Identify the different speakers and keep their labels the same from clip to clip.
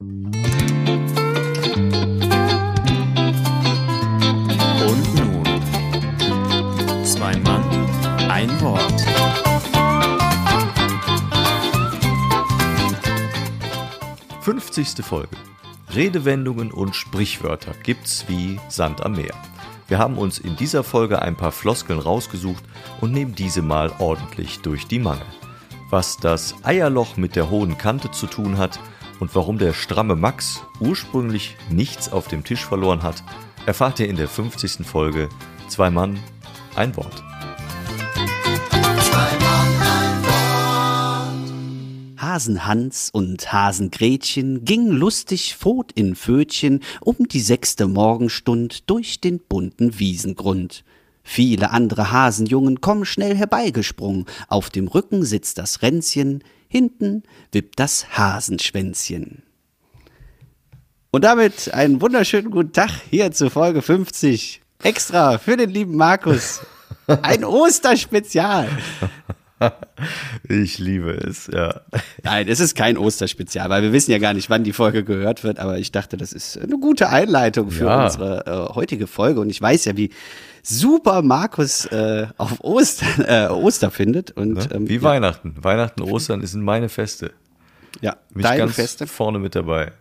Speaker 1: Und nun, zwei Mann, ein Wort.
Speaker 2: Fünfzigste Folge. Redewendungen und Sprichwörter gibt's wie Sand am Meer. Wir haben uns in dieser Folge ein paar Floskeln rausgesucht und nehmen diese mal ordentlich durch die Mangel. Was das Eierloch mit der hohen Kante zu tun hat und warum der stramme Max ursprünglich nichts auf dem Tisch verloren hat, erfahrt ihr in der 50. Folge Zwei Mann, ein Wort.
Speaker 3: Hasen Hans und Hasen Gretchen gingen lustig fort in Pfötchen um die sechste Morgenstund durch den bunten Wiesengrund. Viele andere Hasenjungen kommen schnell herbeigesprungen, auf dem Rücken sitzt das Ränzchen, hinten wippt das Hasenschwänzchen. Und damit einen wunderschönen guten Tag hier zu Folge 50. Extra für den lieben Markus. Ein Osterspezial.
Speaker 2: Ich liebe es, ja.
Speaker 3: Nein, es ist kein Osterspezial, weil wir wissen ja gar nicht, wann die Folge gehört wird, aber ich dachte, das ist eine gute Einleitung für
Speaker 2: Ja.
Speaker 3: unsere äh, heutige Folge und ich weiß ja, wie super Markus äh, auf Ostern, äh, Oster findet und
Speaker 2: Ne?
Speaker 3: ähm,
Speaker 2: Wie
Speaker 3: ja,
Speaker 2: Weihnachten. Weihnachten, Ostern sind meine Feste.
Speaker 3: ja,
Speaker 2: Mich
Speaker 3: deine
Speaker 2: ganz
Speaker 3: Feste.
Speaker 2: vorne mit dabei.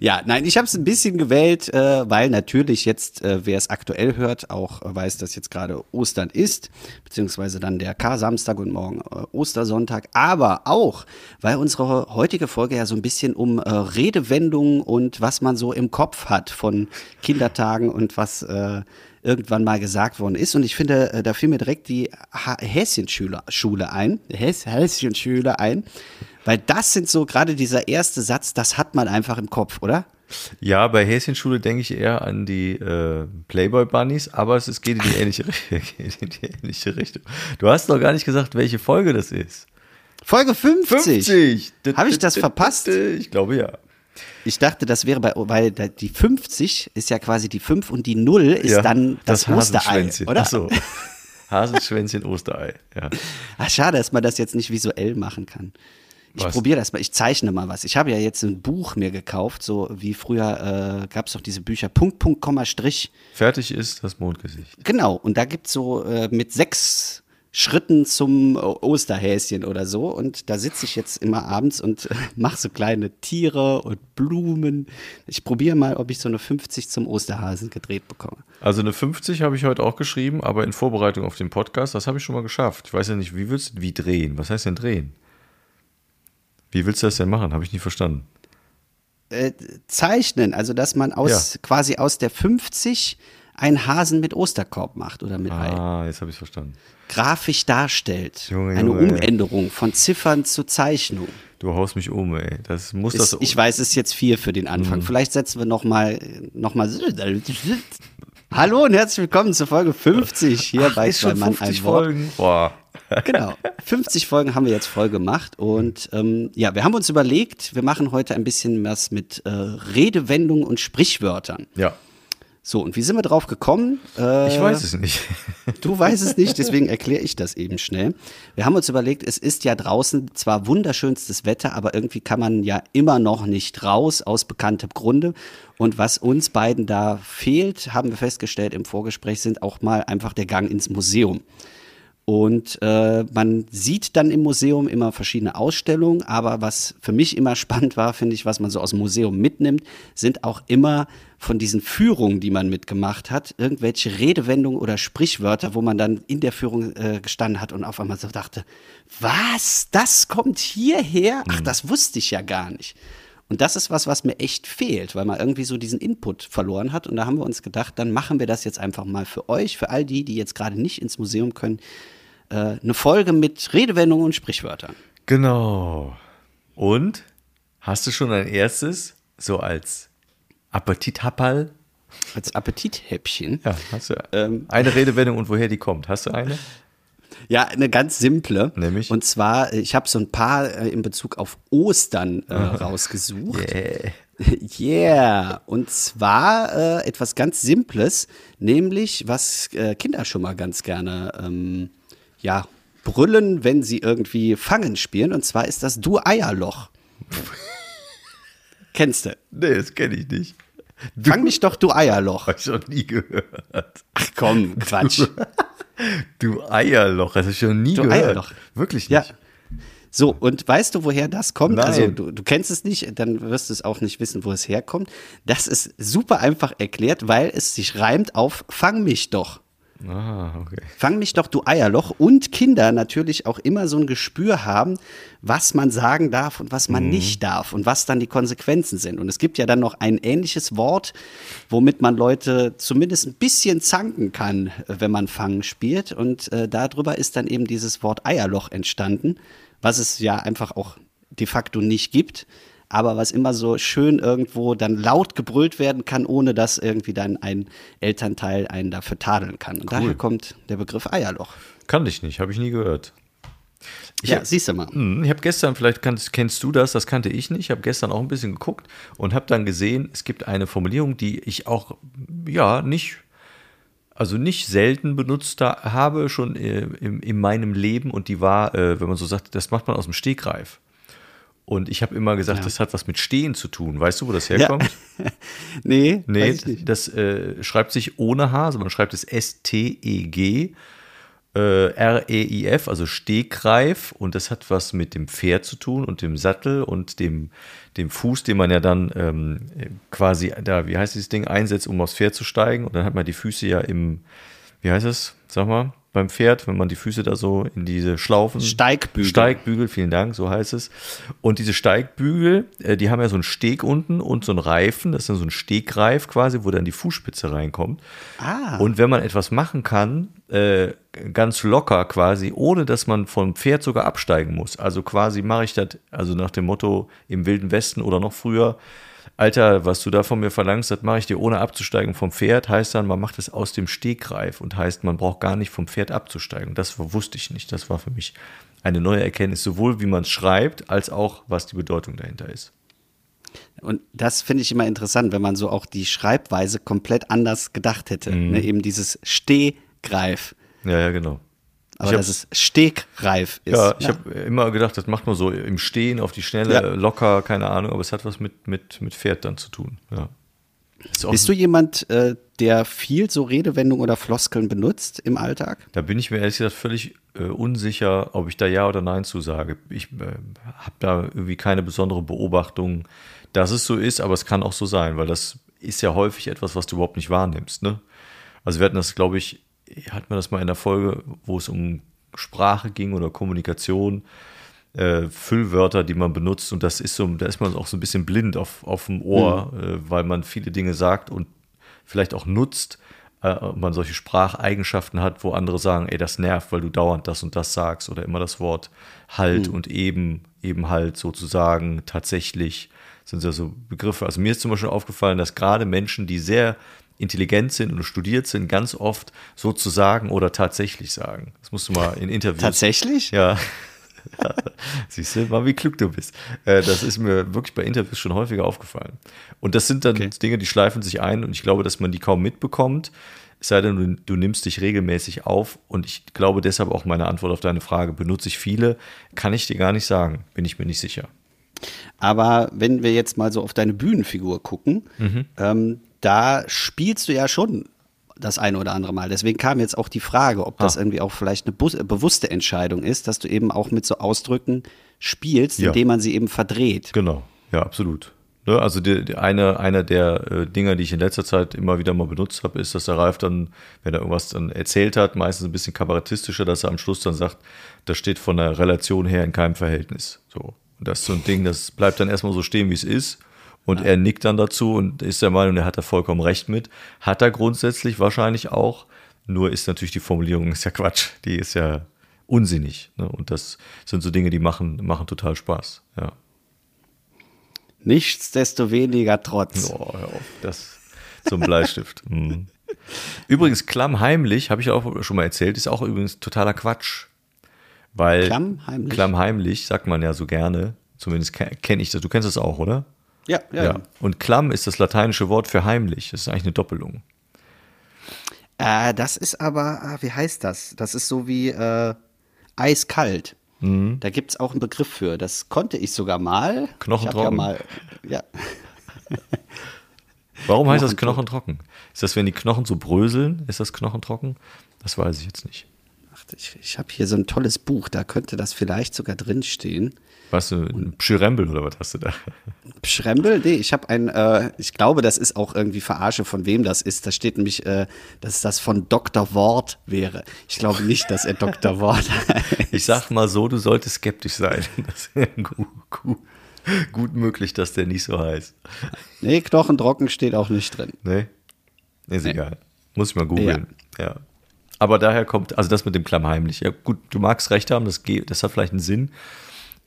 Speaker 3: Ja, nein, ich habe es ein bisschen gewählt, äh, weil natürlich jetzt, äh, wer es aktuell hört, auch weiß, dass jetzt gerade Ostern ist, beziehungsweise dann der Kar-Samstag und morgen äh, Ostersonntag, aber auch, weil unsere heutige Folge ja so ein bisschen um äh, Redewendungen und was man so im Kopf hat von Kindertagen und was äh, irgendwann mal gesagt worden ist. Und ich finde, äh, da fiel mir direkt die Häschenschule Schule ein, Häs Häschenschule ein, weil das sind so gerade dieser erste Satz, das hat man einfach im Kopf, oder?
Speaker 2: Ja, bei Häschenschule denke ich eher an die äh, Playboy Bunnies, aber es, es geht, in die ähnliche, geht in die ähnliche Richtung. Du hast noch gar nicht gesagt, welche Folge das ist.
Speaker 3: Folge 50.
Speaker 2: Hab
Speaker 3: Hab ich das verpasst?
Speaker 2: Ich glaube ja.
Speaker 3: Ich dachte, das wäre bei, weil die 50 ist ja quasi die 5 und die 0 ist
Speaker 2: ja,
Speaker 3: dann das, Osterei,
Speaker 2: Hasenschwänzchen.
Speaker 3: oder?
Speaker 2: Ach so. Hasenschwänzchen, Osterei. Ja.
Speaker 3: Ach, schade, dass man das jetzt nicht visuell machen kann. Ich probiere das mal, ich zeichne mal was. Ich habe ja jetzt ein Buch mir gekauft, so wie früher äh, gab es doch diese Bücher Punkt, Punkt, Komma, Strich.
Speaker 2: Fertig ist das Mondgesicht.
Speaker 3: Genau, und da gibt's so äh, mit sechs Schritten zum Osterhäschen oder so. Und da sitze ich jetzt immer abends und mache so kleine Tiere und Blumen. Ich probiere mal, ob ich so eine 50 zum Osterhasen gedreht bekomme.
Speaker 2: Also eine 50 habe ich heute auch geschrieben, aber in Vorbereitung auf den Podcast, das habe ich schon mal geschafft. Ich weiß ja nicht, wie willst du, wie drehen? Was heißt denn drehen? Wie willst du das denn machen? Habe ich nie verstanden.
Speaker 3: Äh, zeichnen, also dass man aus
Speaker 2: Ja.
Speaker 3: quasi aus der 50 einen Hasen mit Osterkorb macht oder mit Ei.
Speaker 2: Ah, jetzt habe ich es verstanden.
Speaker 3: Grafisch darstellt.
Speaker 2: Junge,
Speaker 3: Eine
Speaker 2: Junge, ey.
Speaker 3: Umänderung von Ziffern zu Zeichnung.
Speaker 2: Du haust mich um, ey. Das muss
Speaker 3: Ist,
Speaker 2: das.
Speaker 3: ich weiß, es ist jetzt vier für den
Speaker 2: Mhm.
Speaker 3: Anfang. Vielleicht setzen wir noch mal, noch mal. Hallo und herzlich willkommen zur Folge 50 hier
Speaker 2: Ach,
Speaker 3: bei
Speaker 2: ist
Speaker 3: Zwei Mann
Speaker 2: 50
Speaker 3: ein Wort.
Speaker 2: Folgen. Boah.
Speaker 3: Genau. 50 Folgen haben wir jetzt voll gemacht und ähm, ja, wir haben uns überlegt, wir machen heute ein bisschen was mit äh, Redewendungen und Sprichwörtern.
Speaker 2: Ja.
Speaker 3: So, und wie sind wir drauf gekommen? Äh,
Speaker 2: Ich weiß es nicht.
Speaker 3: Du weißt es nicht, deswegen erkläre ich das eben schnell. Wir haben uns überlegt, es ist ja draußen zwar wunderschönstes Wetter, aber irgendwie kann man ja immer noch nicht raus, aus bekanntem Grunde. Und was uns beiden da fehlt, haben wir festgestellt im Vorgespräch, sind auch mal einfach der Gang ins Museum. Und äh, man sieht dann im Museum immer verschiedene Ausstellungen, aber was für mich immer spannend war, finde ich, was man so aus dem Museum mitnimmt, sind auch immer von diesen Führungen, die man mitgemacht hat, irgendwelche Redewendungen oder Sprichwörter, wo man dann in der Führung äh, gestanden hat und auf einmal so dachte, was, das kommt hierher? Ach, das wusste ich ja gar nicht. Und das ist was, was mir echt fehlt, weil man irgendwie so diesen Input verloren hat. Und da haben wir uns gedacht, dann machen wir das jetzt einfach mal für euch, für all die, die jetzt gerade nicht ins Museum können, äh, eine Folge mit Redewendungen und Sprichwörtern.
Speaker 2: Genau. Und hast du schon ein erstes, so als Appetithapperl?
Speaker 3: Als Appetithäppchen.
Speaker 2: Ja, hast du
Speaker 3: Ähm.
Speaker 2: eine Redewendung und woher die kommt? Hast du eine?
Speaker 3: Ja, eine ganz simple.
Speaker 2: Nämlich?
Speaker 3: Und zwar, ich habe so ein paar äh, in Bezug auf Ostern äh, rausgesucht.
Speaker 2: Yeah.
Speaker 3: Yeah. Und zwar äh, etwas ganz Simples, nämlich was äh, Kinder schon mal ganz gerne ähm, ja, brüllen, wenn sie irgendwie Fangen spielen. Und zwar ist das Du Eierloch. Kennst du?
Speaker 2: Nee, das kenne ich nicht.
Speaker 3: Fang mich doch, du Eierloch.
Speaker 2: Hab ich noch nie gehört.
Speaker 3: Ach komm, Quatsch.
Speaker 2: Du Eierloch, das hast du schon nie
Speaker 3: Du
Speaker 2: gehört.
Speaker 3: Eierloch.
Speaker 2: Wirklich
Speaker 3: Ja.
Speaker 2: nicht.
Speaker 3: So, und weißt du, woher das kommt?
Speaker 2: Nein.
Speaker 3: Also, du, du kennst es nicht, dann wirst du es auch nicht wissen, wo es herkommt. Das ist super einfach erklärt, weil es sich reimt auf Fang mich doch.
Speaker 2: Ah, okay.
Speaker 3: Fang mich doch, du Eierloch. Und Kinder natürlich auch immer so ein Gespür haben, was man sagen darf und was man nicht darf und was dann die Konsequenzen sind. Und es gibt ja dann noch ein ähnliches Wort, womit man Leute zumindest ein bisschen zanken kann, äh, wenn man Fangen spielt. Und äh, darüber ist dann eben dieses Wort Eierloch entstanden, was es ja einfach auch de facto nicht gibt. Aber was immer so schön irgendwo dann laut gebrüllt werden kann, ohne dass irgendwie dann ein Elternteil einen dafür tadeln kann. Und daher kommt der Begriff Eierloch.
Speaker 2: Kann ich nicht, habe ich nie gehört. Ich
Speaker 3: ja,
Speaker 2: hab-
Speaker 3: siehst du mal.
Speaker 2: Hm, Ich habe gestern, vielleicht kannst, kennst du das, das kannte ich nicht. Ich habe gestern auch ein bisschen geguckt und habe dann gesehen, es gibt eine Formulierung, die ich auch, ja, nicht, also nicht selten benutzt habe, schon äh, in, in meinem Leben und die war, äh, wenn man so sagt, das macht man aus dem Stegreif. Und ich habe immer gesagt,
Speaker 3: Ja.
Speaker 2: das hat was mit Stehen zu tun. Weißt du, wo das herkommt?
Speaker 3: Nee,
Speaker 2: Nee,
Speaker 3: nicht.
Speaker 2: das äh, schreibt sich ohne H, also man schreibt es S-T-E-G, äh, R-E-I-F, also Stegreif. Und das hat was mit dem Pferd zu tun und dem Sattel und dem, dem Fuß, den man ja dann ähm, quasi da, wie heißt dieses Ding, einsetzt, um aufs Pferd zu steigen. Und dann hat man die Füße ja im, wie heißt es, sag mal, beim Pferd, wenn man die Füße da so in diese Schlaufen.
Speaker 3: Steigbügel.
Speaker 2: Steigbügel, vielen Dank, so heißt es. Und diese Steigbügel, äh, die haben ja so einen Steg unten und so einen Reifen, das ist dann so ein Stegreif quasi, wo dann die Fußspitze reinkommt.
Speaker 3: Ah.
Speaker 2: Und wenn man etwas machen kann, äh, ganz locker quasi, ohne dass man vom Pferd sogar absteigen muss. Also quasi mache ich das, also nach dem Motto im Wilden Westen oder noch früher, Alter, was du da von mir verlangst, das mache ich dir ohne abzusteigen vom Pferd, heißt dann, man macht es aus dem Stegreif und heißt, man braucht gar nicht vom Pferd abzusteigen. Das wusste ich nicht. Das war für mich eine neue Erkenntnis, sowohl wie man es schreibt, als auch was die Bedeutung dahinter ist.
Speaker 3: Und das finde ich immer interessant, wenn man so auch die Schreibweise komplett anders gedacht hätte.
Speaker 2: Mhm.
Speaker 3: Ne, eben dieses Stehgreif.
Speaker 2: Ja, ja, genau.
Speaker 3: Aber
Speaker 2: Ich
Speaker 3: dass es Stegreif ist.
Speaker 2: Ja, ich habe immer gedacht, das macht man so im Stehen, auf die Schnelle,
Speaker 3: Ja.
Speaker 2: locker, keine Ahnung, aber es hat was mit, mit, mit Pferd dann zu tun. Ja.
Speaker 3: Bist du jemand, äh, der viel so Redewendungen oder Floskeln benutzt im Alltag?
Speaker 2: Da bin ich mir ehrlich gesagt völlig äh, unsicher, ob ich da Ja oder Nein zu sage. Ich äh, habe da irgendwie keine besondere Beobachtung, dass es so ist, aber es kann auch so sein, weil das ist ja häufig etwas, was du überhaupt nicht wahrnimmst. Ne? Also wir hatten das, glaube ich, hatten wir das mal in der Folge, wo es um Sprache ging oder Kommunikation, äh, Füllwörter, die man benutzt. Und das ist so, da ist man auch so ein bisschen blind auf, auf dem Ohr, äh, weil man viele Dinge sagt und vielleicht auch nutzt, äh, man solche Spracheigenschaften hat, wo andere sagen, ey, das nervt, weil du dauernd das und das sagst oder immer das Wort halt und eben, eben halt sozusagen tatsächlich sind ja so Begriffe. Also mir ist zum Beispiel aufgefallen, dass gerade Menschen, die sehr intelligent sind und studiert sind, ganz oft sozusagen oder tatsächlich sagen. Das musst du mal in Interviews.
Speaker 3: Tatsächlich?
Speaker 2: Ja. Siehst du mal, wie klug du bist. Äh, Das ist mir wirklich bei Interviews schon häufiger aufgefallen. Und das sind dann
Speaker 3: Okay.
Speaker 2: Dinge, die schleifen sich ein und ich glaube, dass man die kaum mitbekommt. Es sei denn, du, du nimmst dich regelmäßig auf und ich glaube deshalb auch meine Antwort auf deine Frage, benutze ich viele, kann ich dir gar nicht sagen, bin ich mir nicht sicher.
Speaker 3: Aber wenn wir jetzt mal so auf deine Bühnenfigur gucken,
Speaker 2: Mhm.
Speaker 3: ähm, da spielst du ja schon das eine oder andere Mal. Deswegen kam jetzt auch die Frage, ob das
Speaker 2: Ah.
Speaker 3: irgendwie auch vielleicht eine bewusste Entscheidung ist, dass du eben auch mit so Ausdrücken spielst,
Speaker 2: Ja.
Speaker 3: indem man sie eben verdreht.
Speaker 2: Genau, ja, absolut. Ne, also die, die eine, einer der äh, Dinger, die ich in letzter Zeit immer wieder mal benutzt habe, ist, dass der Ralf dann, wenn er irgendwas dann erzählt hat, meistens ein bisschen kabarettistischer, dass er am Schluss dann sagt, das steht von der Relation her in keinem Verhältnis. So. Und das ist so ein Ding, das bleibt dann erstmal so stehen, wie es ist. Und er nickt dann dazu und ist der Meinung, er hat da vollkommen recht mit. Hat er grundsätzlich wahrscheinlich auch. Nur ist natürlich die Formulierung ist ja Quatsch. Die ist ja unsinnig. Ne? Und das sind so Dinge, die machen, machen total Spaß. Ja.
Speaker 3: Nichtsdestoweniger trotz.
Speaker 2: Oh, hör auf, das zum Bleistift. Mhm. Übrigens, klammheimlich, habe ich auch schon mal erzählt, ist auch übrigens totaler Quatsch. Weil
Speaker 3: Klammheimlich?
Speaker 2: klammheimlich sagt man ja so gerne, zumindest kenne ich das, du kennst das auch, oder?
Speaker 3: Ja, ja. ja.
Speaker 2: Und klamm ist das lateinische Wort für heimlich. Das ist eigentlich eine Doppelung.
Speaker 3: Äh, das ist aber, ah, wie heißt das? Das ist so wie äh, eiskalt.
Speaker 2: Mhm.
Speaker 3: Da gibt es auch einen Begriff für. Das konnte ich sogar mal.
Speaker 2: Knochentrocken.
Speaker 3: Ja mal, ja.
Speaker 2: Warum heißt das knochentrocken? Ist das, wenn die Knochen so bröseln, ist das knochentrocken? Das weiß ich jetzt nicht.
Speaker 3: Ich ich habe hier so ein tolles Buch, da könnte das vielleicht sogar drinstehen.
Speaker 2: Was ein Pschirembel oder was hast du da?
Speaker 3: Schrembel? Nee, ich habe ein, äh, ich glaube, das ist auch irgendwie Verarsche, von wem das ist. Da steht nämlich, äh, dass das von Dr. Wort wäre. Ich glaube nicht, dass er Dr. Wort heißt.
Speaker 2: Ich sag mal so, du solltest skeptisch sein. Das wäre gut, gut, gut möglich, dass der nicht so heißt.
Speaker 3: Nee, Knochentrocken steht auch nicht drin.
Speaker 2: Nee? Ist egal. Muss ich mal googeln. Ja. Aber daher kommt, also das mit dem Klammheimlich. Ja, gut, du magst recht haben, das, geht, das hat vielleicht einen Sinn.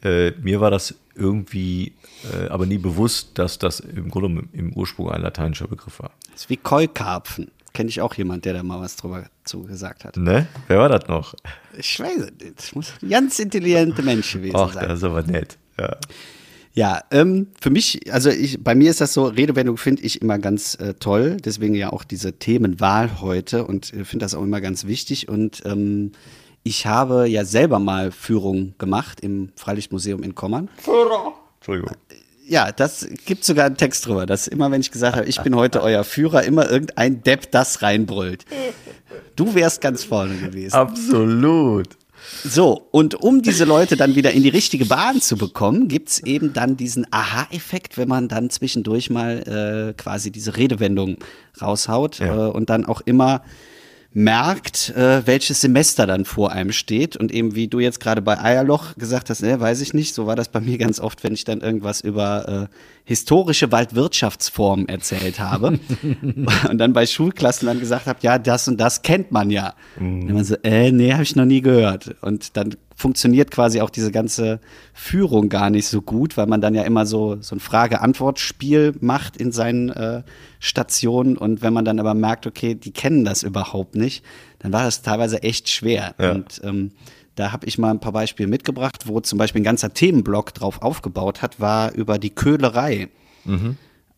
Speaker 2: Äh, mir war das irgendwie äh, aber nie bewusst, dass das im Grunde im Ursprung ein lateinischer Begriff war.
Speaker 3: Das ist wie Keukarpfen. Kenne ich auch jemand, der da mal was drüber zu gesagt hat.
Speaker 2: Ne? Wer war das noch?
Speaker 3: Ich weiß es nicht. Das muss ganz intelligente Mensch gewesen
Speaker 2: Ach,
Speaker 3: sein.
Speaker 2: das ist aber nett. Ja.
Speaker 3: Ja, ähm, für mich, also ich, bei mir ist das so, Redewendung finde ich immer ganz äh, toll, deswegen ja auch diese Themenwahl heute und äh, finde das auch immer ganz wichtig und ähm, ich habe ja selber mal Führung gemacht im Freilichtmuseum in Kommern.
Speaker 2: Entschuldigung.
Speaker 3: Ja, das gibt sogar einen Text drüber, dass immer, wenn ich gesagt habe, ich bin heute euer Führer, immer irgendein Depp das reinbrüllt. Du wärst ganz vorne gewesen.
Speaker 2: Absolut.
Speaker 3: So, und um diese Leute dann wieder in die richtige Bahn zu bekommen, gibt's eben dann diesen Aha-Effekt, wenn man dann zwischendurch mal äh, quasi diese Redewendung raushaut
Speaker 2: Ja.
Speaker 3: äh, und dann auch immer merkt, äh, welches Semester dann vor einem steht. Und eben wie du jetzt gerade bei Eierloch gesagt hast, ne, weiß ich nicht, so war das bei mir ganz oft, wenn ich dann irgendwas über äh, historische Waldwirtschaftsformen erzählt habe und dann bei Schulklassen dann gesagt habe, ja, das und das kennt man ja. Und man so, äh, nee, habe ich noch nie gehört. Und dann funktioniert quasi auch diese ganze Führung gar nicht so gut, weil man dann ja immer so, so ein Frage-Antwort-Spiel macht in seinen äh, Stationen. Und wenn man dann aber merkt, okay, die kennen das überhaupt nicht, dann war das teilweise echt schwer.
Speaker 2: Ja.
Speaker 3: Und ähm, da habe ich mal ein paar Beispiele mitgebracht, wo zum Beispiel ein ganzer Themenblock drauf aufgebaut hat, war über die Köhlerei.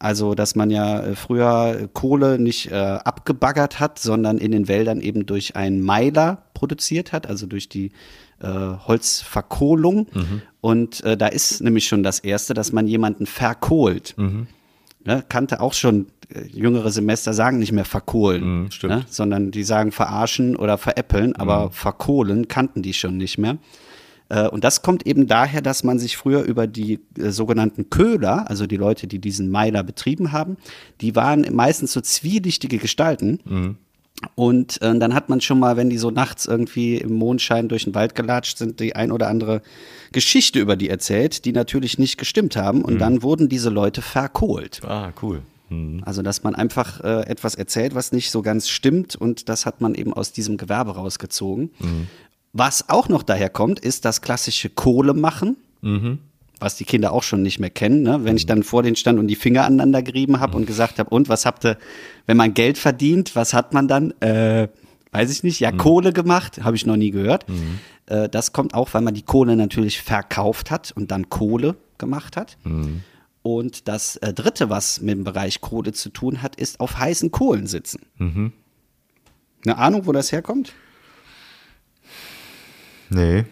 Speaker 3: Also, dass man ja äh, früher Kohle nicht äh, abgebaggert hat, sondern in den Wäldern eben durch einen Meiler produziert hat, also durch die äh, Holzverkohlung. Und äh, da ist nämlich schon das Erste, dass man jemanden verkohlt. Ne, kannte auch schon äh, jüngere Semester sagen nicht mehr verkohlen,
Speaker 2: Mhm,
Speaker 3: ne, sondern die sagen verarschen oder veräppeln, aber verkohlen kannten die schon nicht mehr. Äh, Und das kommt eben daher, dass man sich früher über die äh, sogenannten Köhler, also die Leute, die diesen Meiler betrieben haben, die waren meistens so zwielichtige Gestalten. Und äh, dann hat man schon mal, wenn die so nachts irgendwie im Mondschein durch den Wald gelatscht sind, die ein oder andere Geschichte über die erzählt, die natürlich nicht gestimmt haben. Und dann wurden diese Leute verkohlt.
Speaker 2: Ah, cool. Mhm.
Speaker 3: Also, dass man einfach äh, etwas erzählt, was nicht so ganz stimmt und das hat man eben aus diesem Gewerbe rausgezogen. Was auch noch daher kommt, ist das klassische Kohle machen. Was die Kinder auch schon nicht mehr kennen. Ne? Wenn ich dann vor denen stand und die Finger aneinander gerieben habe und gesagt habe, und was habt ihr, wenn man Geld verdient, was hat man dann? Äh, weiß ich nicht, ja, Kohle gemacht, habe ich noch nie gehört. Äh, das kommt auch, weil man die Kohle natürlich verkauft hat und dann Kohle gemacht hat. Und das äh, Dritte, was mit dem Bereich Kohle zu tun hat, ist auf heißen Kohlen sitzen. Eine Ahnung, wo das herkommt?
Speaker 2: Nee.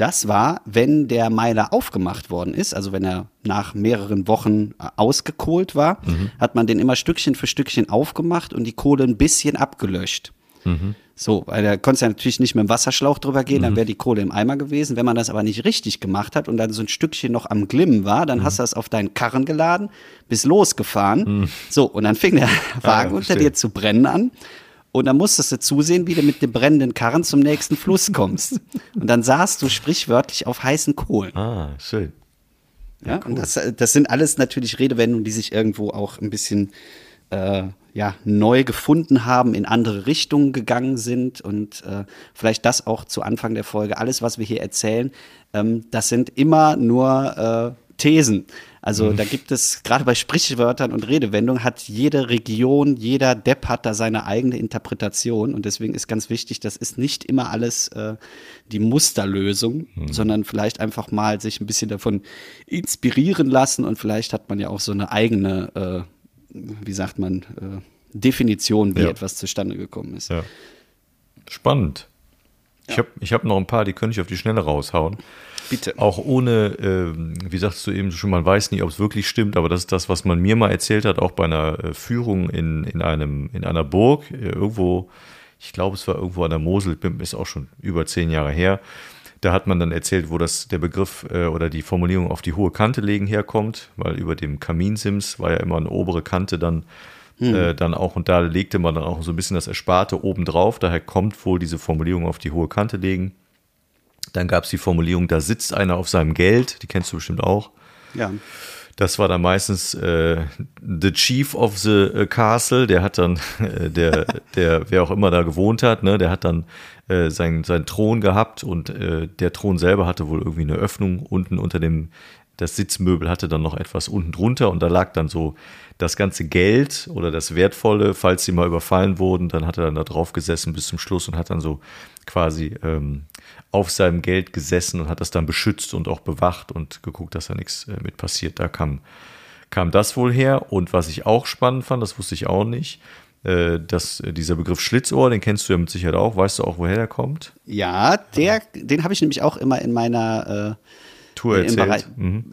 Speaker 3: Das war, wenn der Meiler aufgemacht worden ist, also wenn er nach mehreren Wochen äh, ausgekohlt war, hat man den immer Stückchen für Stückchen aufgemacht und die Kohle ein bisschen abgelöscht. So, weil da konnte ja natürlich nicht mit dem Wasserschlauch drüber gehen, dann wäre die Kohle im Eimer gewesen. Wenn man das aber nicht richtig gemacht hat und dann so ein Stückchen noch am Glimmen war, dann hast du das auf deinen Karren geladen, bist losgefahren. So, und dann fing der Wagen unter
Speaker 2: verstehe.
Speaker 3: dir zu brennen an. Und dann musstest du zusehen, wie du mit dem brennenden Karren zum nächsten Fluss kommst. Und dann saßt du sprichwörtlich auf heißen Kohlen.
Speaker 2: Ah, schön.
Speaker 3: Ja, und das, das sind alles natürlich Redewendungen, die sich irgendwo auch ein bisschen äh, ja, neu gefunden haben, in andere Richtungen gegangen sind und äh, vielleicht das auch zu Anfang der Folge. Alles, was wir hier erzählen, ähm, das sind immer nur äh, Thesen. Also da gibt es, gerade bei Sprichwörtern und Redewendungen, hat jede Region, jeder Depp hat da seine eigene Interpretation und deswegen ist ganz wichtig, das ist nicht immer alles äh, die Musterlösung, sondern vielleicht einfach mal sich ein bisschen davon inspirieren lassen und vielleicht hat man ja auch so eine eigene, äh, wie sagt man, äh, Definition, wie
Speaker 2: Ja.
Speaker 3: etwas zustande gekommen ist.
Speaker 2: Ja. Spannend. Ich habe ich hab noch ein paar, die könnte ich auf die Schnelle raushauen.
Speaker 3: Bitte.
Speaker 2: Auch ohne, ähm, wie sagst du eben schon, man weiß nicht, ob es wirklich stimmt, aber das ist das, was man mir mal erzählt hat, auch bei einer äh, Führung in, in, einem, in einer Burg, äh, irgendwo, ich glaube, es war irgendwo an der Mosel, ist auch schon über zehn Jahre her. Da hat man dann erzählt, wo das der Begriff äh, oder die Formulierung auf die hohe Kante legen herkommt, weil über dem Kaminsims war ja immer eine obere Kante dann äh, dann auch und da legte man dann auch so ein bisschen das Ersparte oben drauf. Daher kommt wohl diese Formulierung auf die hohe Kante legen. Dann gab es die Formulierung, da sitzt einer auf seinem Geld, die kennst du bestimmt auch.
Speaker 3: Ja.
Speaker 2: Das war dann meistens äh, the chief of the äh, castle, der hat dann, äh, der, der, wer auch immer da gewohnt hat, ne, der hat dann äh, seinen, seinen Thron gehabt und äh, der Thron selber hatte wohl irgendwie eine Öffnung unten unter dem, das Sitzmöbel hatte dann noch etwas unten drunter und da lag dann so das ganze Geld oder das Wertvolle, falls sie mal überfallen wurden, dann hat er dann da drauf gesessen bis zum Schluss und hat dann so quasi ähm, auf seinem Geld gesessen und hat das dann beschützt und auch bewacht und geguckt, dass da nichts äh, mit passiert. Da kam, kam das wohl her. Und was ich auch spannend fand, das wusste ich auch nicht, äh, dass dieser Begriff Schlitzohr, den kennst du ja mit Sicherheit auch. Weißt du auch, woher der kommt?
Speaker 3: Ja, der, den habe ich nämlich auch immer in meiner äh,
Speaker 2: Tour
Speaker 3: in,
Speaker 2: erzählt.
Speaker 3: Bereich,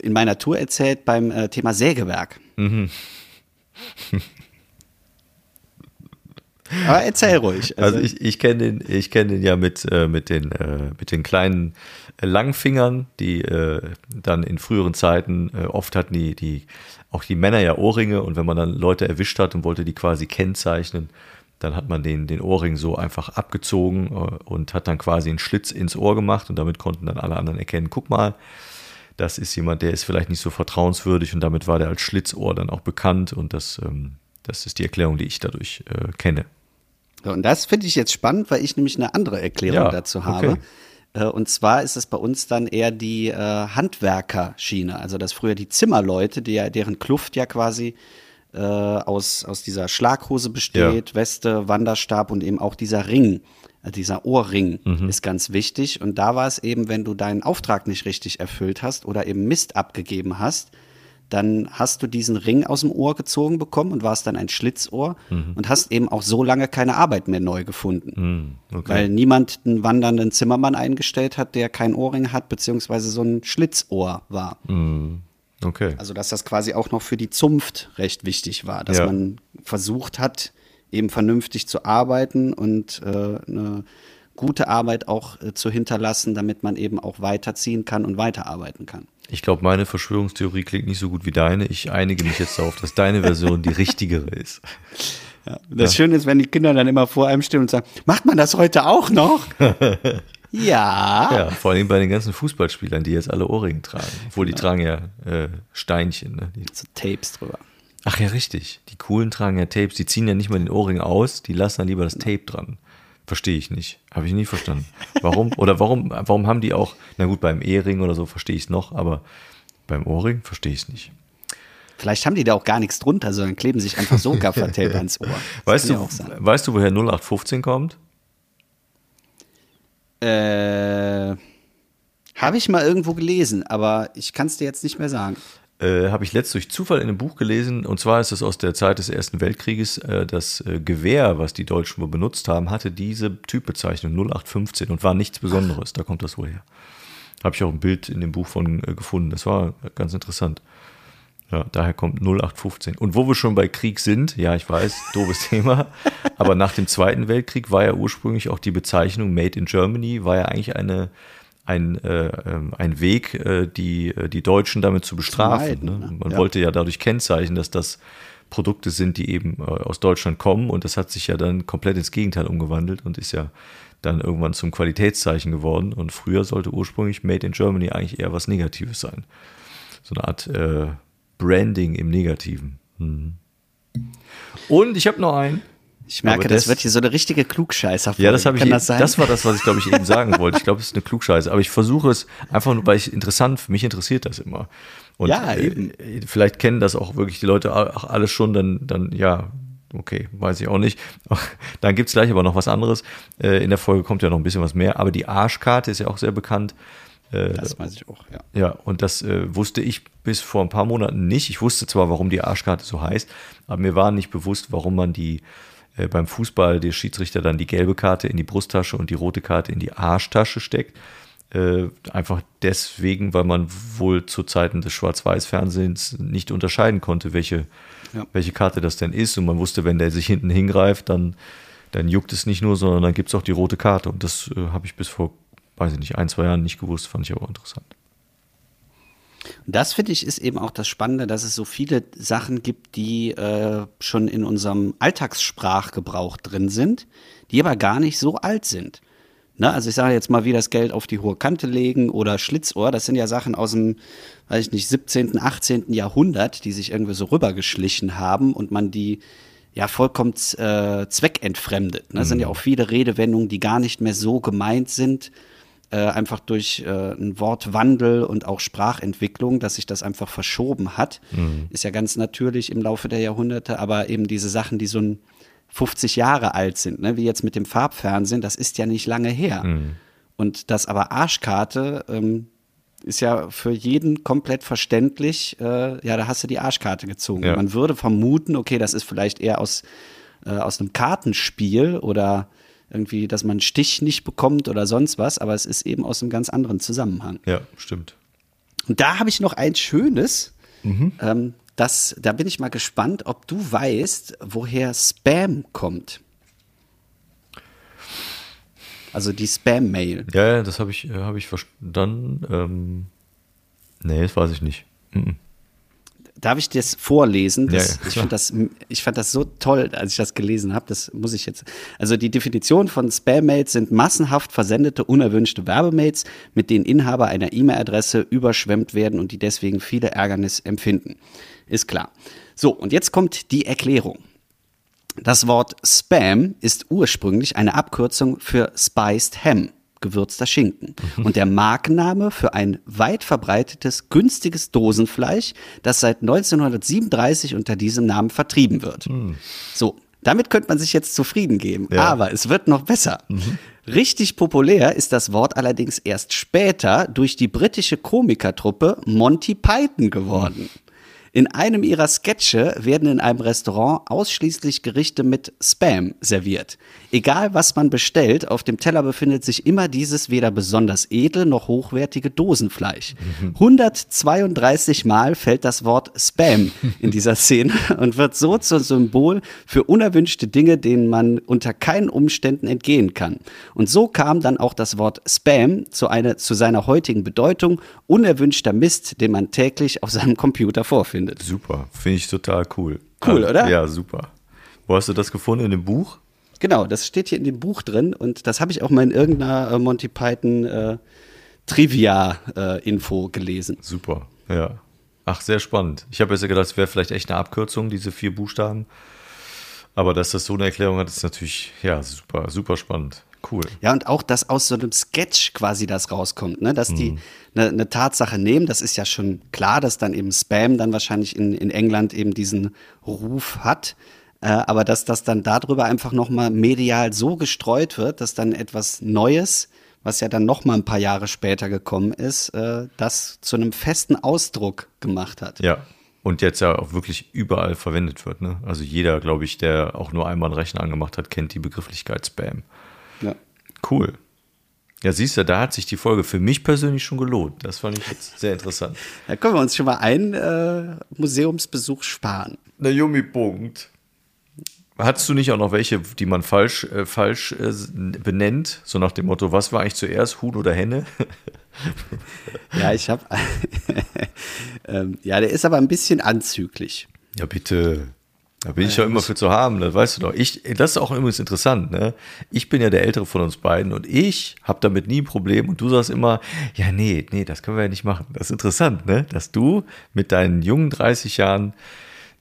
Speaker 3: in meiner Tour erzählt beim äh, Thema Sägewerk. Aber erzähl ruhig.
Speaker 2: Also ich, ich kenne den, ich kenne den ja mit, äh, mit, den, äh, mit den kleinen äh, Langfingern, die äh, dann in früheren Zeiten, äh, oft hatten die, die, auch die Männer ja Ohrringe und wenn man dann Leute erwischt hat und wollte die quasi kennzeichnen, dann hat man den, den Ohrring so einfach abgezogen äh, und hat dann quasi einen Schlitz ins Ohr gemacht und damit konnten dann alle anderen erkennen, guck mal, das ist jemand, der ist vielleicht nicht so vertrauenswürdig und damit war der als Schlitzohr dann auch bekannt und das, ähm, das ist die Erklärung, die ich dadurch äh, kenne.
Speaker 3: So, und das finde ich jetzt spannend, weil ich nämlich eine andere Erklärung
Speaker 2: Ja,
Speaker 3: dazu
Speaker 2: okay.
Speaker 3: habe. Äh, Und zwar ist es bei uns dann eher die äh, Handwerkerschiene, also dass früher die Zimmerleute, die ja, deren Kluft ja quasi äh, aus, aus dieser Schlaghose besteht, Weste, Wanderstab und eben auch dieser Ring, dieser Ohrring
Speaker 2: Mhm.
Speaker 3: ist ganz wichtig. Und da war es eben, wenn du deinen Auftrag nicht richtig erfüllt hast oder eben Mist abgegeben hast, dann hast du diesen Ring aus dem Ohr gezogen bekommen und warst dann ein Schlitzohr
Speaker 2: Mhm.
Speaker 3: und hast eben auch so lange keine Arbeit mehr neu gefunden.
Speaker 2: Hm, okay.
Speaker 3: Weil niemand einen wandernden Zimmermann eingestellt hat, der kein Ohrring hat, beziehungsweise so ein Schlitzohr war.
Speaker 2: okay.
Speaker 3: Also, dass das quasi auch noch für die Zunft recht wichtig war, dass
Speaker 2: Ja.
Speaker 3: man versucht hat, eben vernünftig zu arbeiten und äh, eine gute Arbeit auch äh, zu hinterlassen, damit man eben auch weiterziehen kann und weiterarbeiten kann.
Speaker 2: Ich glaube, meine Verschwörungstheorie klingt nicht so gut wie deine. Ich einige mich jetzt darauf, dass deine Version die richtigere ist.
Speaker 3: Das Schöne ist, wenn die Kinder dann immer vor einem stehen und sagen, macht man das heute auch noch? ja.
Speaker 2: Ja, vor allem bei den ganzen Fußballspielern, die jetzt alle Ohrringe tragen. Obwohl die tragen ja äh, Steinchen. Ne? Die,
Speaker 3: So Tapes drüber.
Speaker 2: Ach ja, richtig. Die coolen tragen ja Tapes. Die ziehen ja nicht mal den Ohrring aus, die lassen dann lieber das Tape dran. Verstehe ich nicht. Habe ich nie verstanden. Warum? Oder warum, warum haben die auch, na gut, beim Ehering oder so verstehe ich es noch, aber beim Ohrring verstehe ich es nicht.
Speaker 3: Vielleicht haben die da auch gar nichts drunter, sondern kleben sich einfach so Gaffertape ans Ohr. Das
Speaker 2: Weißt du, weißt du, woher 0815 kommt?
Speaker 3: Äh, Habe ich mal irgendwo gelesen, aber ich kann es dir jetzt nicht mehr sagen.
Speaker 2: Äh, habe ich letzt durch Zufall in einem Buch gelesen. Und zwar ist es aus der Zeit des Ersten Weltkrieges. Äh, das äh, Gewehr, was die Deutschen wohl benutzt haben, hatte diese Typbezeichnung 0815 und war nichts Besonderes. Da kommt das wohl her. Habe ich auch ein Bild in dem Buch von äh, gefunden. Das war ganz interessant. Ja, daher kommt 0815. Und wo wir schon bei Krieg sind, ja, ich weiß, doofes Thema, aber nach dem Zweiten Weltkrieg war ja ursprünglich auch die Bezeichnung Made in Germany, war ja eigentlich eine, ein, äh, ähm, ein Weg, äh, die, äh, die Deutschen damit zu bestrafen.
Speaker 3: meiden,
Speaker 2: ne?
Speaker 3: ne?
Speaker 2: Man
Speaker 3: Ja.
Speaker 2: wollte ja dadurch kennzeichnen, dass das Produkte sind, die eben äh, aus Deutschland kommen und das hat sich ja dann komplett ins Gegenteil umgewandelt und ist ja dann irgendwann zum Qualitätszeichen geworden. Und früher sollte ursprünglich Made in Germany eigentlich eher was Negatives sein. So eine Art äh, Branding im Negativen. Mhm. Und ich habe noch einen.
Speaker 3: Ich merke, das,
Speaker 2: das-
Speaker 3: wird hier so eine richtige Klugscheißer.
Speaker 2: Ja, das habe ich. Eben-
Speaker 3: das
Speaker 2: das war das, was ich glaube ich eben sagen wollte. Ich glaube, es ist eine Klugscheiße. Aber ich versuche es einfach nur, weil ich interessant, mich interessiert das immer. Und
Speaker 3: Ja,
Speaker 2: äh,
Speaker 3: eben.
Speaker 2: vielleicht kennen das auch wirklich die Leute auch alles schon. Dann, dann ja, okay, weiß ich auch nicht. Dann gibt's gleich aber noch was anderes. Äh, In der Folge kommt ja noch ein bisschen was mehr. Aber die Arschkarte ist ja auch sehr bekannt.
Speaker 3: das weiß ich auch, ja.
Speaker 2: Ja, und das äh, wusste ich bis vor ein paar Monaten nicht. Ich wusste zwar, warum die Arschkarte so heißt, aber mir war nicht bewusst, warum man die äh, beim Fußball der Schiedsrichter dann die gelbe Karte in die Brusttasche und die rote Karte in die Arschtasche steckt. Äh, einfach deswegen, weil man wohl zu Zeiten des Schwarz-Weiß-Fernsehens nicht unterscheiden konnte, welche,
Speaker 3: Ja.
Speaker 2: welche Karte das denn ist. Und man wusste, wenn der sich hinten hingreift, dann, dann juckt es nicht nur, sondern dann gibt es auch die rote Karte. Und das äh, habe ich bis vor, weiß ich nicht, ein, zwei Jahren nicht gewusst, fand ich aber interessant.
Speaker 3: Und das finde ich ist eben auch das Spannende, dass es so viele Sachen gibt, die äh, schon in unserem Alltagssprachgebrauch drin sind, die aber gar nicht so alt sind. Ne? Also ich sage jetzt mal wie das Geld auf die hohe Kante legen oder Schlitzohr, das sind ja Sachen aus dem, weiß ich nicht, 17., 18. Jahrhundert, die sich irgendwie so rübergeschlichen haben und man die ja vollkommen äh, zweckentfremdet. Ne? Das sind ja auch viele Redewendungen, die gar nicht mehr so gemeint sind, äh, einfach durch äh, einen Wortwandel und auch Sprachentwicklung, dass sich das einfach verschoben hat. Ist ja ganz natürlich im Laufe der Jahrhunderte, aber eben diese Sachen, die so ein 50 Jahre alt sind, ne? wie jetzt mit dem Farbfernsehen, das ist ja nicht lange her. Und das aber Arschkarte ähm, ist ja für jeden komplett verständlich, äh, ja, da hast du die Arschkarte gezogen.
Speaker 2: Ja.
Speaker 3: Man würde vermuten, okay, das ist vielleicht eher aus, äh, aus einem Kartenspiel oder irgendwie, dass man einen Stich nicht bekommt oder sonst was, aber es ist eben aus einem ganz anderen Zusammenhang.
Speaker 2: Ja, stimmt.
Speaker 3: Und da habe ich noch ein schönes, ähm, das, da bin ich mal gespannt, ob du weißt, woher Spam kommt. Also die Spam-Mail.
Speaker 2: Ja, ja, das habe ich, äh, hab ich verstanden. Ähm, nee, das weiß ich nicht. Mhm.
Speaker 3: Darf ich das vorlesen? Das,
Speaker 2: Ja,
Speaker 3: ich, fand das, ich fand das so toll, als ich das gelesen habe. Das muss ich jetzt. Also die Definition von Spam-Mails sind massenhaft versendete, unerwünschte Werbemails, mit denen Inhaber einer E-Mail-Adresse überschwemmt werden und die deswegen viele Ärgernis empfinden. Ist klar. So, und jetzt kommt die Erklärung. Das Wort Spam ist ursprünglich eine Abkürzung für Spiced Ham, gewürzter Schinken. Und der Markenname für ein weit verbreitetes, günstiges Dosenfleisch, das seit 1937 unter diesem Namen vertrieben wird. So, damit könnte man sich jetzt zufrieden geben,
Speaker 2: Ja.
Speaker 3: aber es wird noch besser. Richtig populär ist das Wort allerdings erst später durch die britische Komikertruppe Monty Python geworden. In einem ihrer Sketche werden in einem Restaurant ausschließlich Gerichte mit Spam serviert. Egal was man bestellt, auf dem Teller befindet sich immer dieses weder besonders edle noch hochwertige Dosenfleisch. 132 Mal fällt das Wort Spam in dieser Szene und wird so zum Symbol für unerwünschte Dinge, denen man unter keinen Umständen entgehen kann. Und so kam dann auch das Wort Spam zu, einer, zu seiner heutigen Bedeutung unerwünschter Mist, den man täglich auf seinem Computer vorfindet.
Speaker 2: Super, finde ich total cool.
Speaker 3: Cool, oder?
Speaker 2: Ja, super. Wo hast du das gefunden? In dem Buch?
Speaker 3: Genau, das steht hier in dem Buch drin und das habe ich auch mal in irgendeiner äh, Monty Python äh, Trivia-Info gelesen.
Speaker 2: Super, ja. Ach, sehr spannend. Ich habe jetzt ja gedacht, es wäre vielleicht echt eine Abkürzung, diese vier Buchstaben. Aber dass das so eine Erklärung hat, ist natürlich, ja, super, super spannend. Cool.
Speaker 3: Ja, und auch, dass aus so einem Sketch quasi das rauskommt, ne? dass die eine ne Tatsache nehmen, das ist ja schon klar, dass dann eben Spam dann wahrscheinlich in, in England eben diesen Ruf hat. Äh, aber dass das dann darüber einfach nochmal medial so gestreut wird, dass dann etwas Neues, was ja dann nochmal ein paar Jahre später gekommen ist, äh, das zu einem festen Ausdruck gemacht hat.
Speaker 2: Ja. Und jetzt ja auch wirklich überall verwendet wird. Ne? Also jeder, glaube ich, der auch nur einmal einen Rechner angemacht hat, kennt die Begrifflichkeit Spam. Cool. Ja, siehst du, da hat sich die Folge für mich persönlich schon gelohnt. Das fand ich jetzt sehr interessant.
Speaker 3: Da können wir uns schon mal einen äh, Museumsbesuch sparen.
Speaker 2: Naomi, Punkt. Hattest du nicht auch noch welche, die man falsch, äh, falsch äh, benennt? So nach dem Motto, was war eigentlich zuerst, Huhn oder Henne?
Speaker 3: Ja, ich habe. ähm, ja, der ist aber ein bisschen anzüglich.
Speaker 2: Ja, bitte. Da bin ich ja immer für zu haben, das weißt du doch. Ich, das ist auch übrigens interessant, ne? Ich bin ja der Ältere von uns beiden und ich habe damit nie ein Problem und du sagst immer, ja, nee, nee, das können wir ja nicht machen. Das ist interessant, ne? Dass du mit deinen jungen 30 Jahren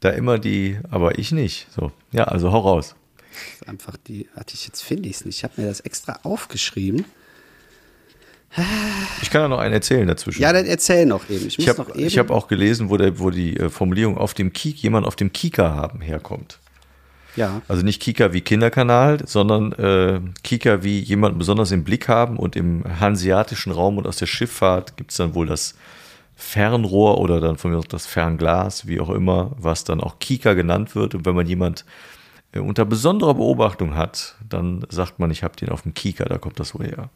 Speaker 2: da immer die, aber ich nicht. So, ja, also hau raus.
Speaker 3: Das ist einfach die. Warte, ich jetzt finde ich es nicht. Ich habe mir das extra aufgeschrieben.
Speaker 2: Ich kann ja noch einen erzählen dazwischen.
Speaker 3: Ja, dann erzähl noch eben. Ich
Speaker 2: Ich habe hab auch gelesen, wo, der, wo die äh, Formulierung auf dem Kik, jemand auf dem Kika haben herkommt.
Speaker 3: ja.
Speaker 2: Also nicht Kika wie Kinderkanal, sondern äh, Kika wie jemanden besonders im Blick haben und im hanseatischen Raum und aus der Schifffahrt gibt es dann wohl das Fernrohr oder dann von mir aus das Fernglas, wie auch immer, was dann auch Kika genannt wird. Und wenn man jemand äh, unter besonderer Beobachtung hat, dann sagt man, ich habe den auf dem Kieker, da kommt das wohl her.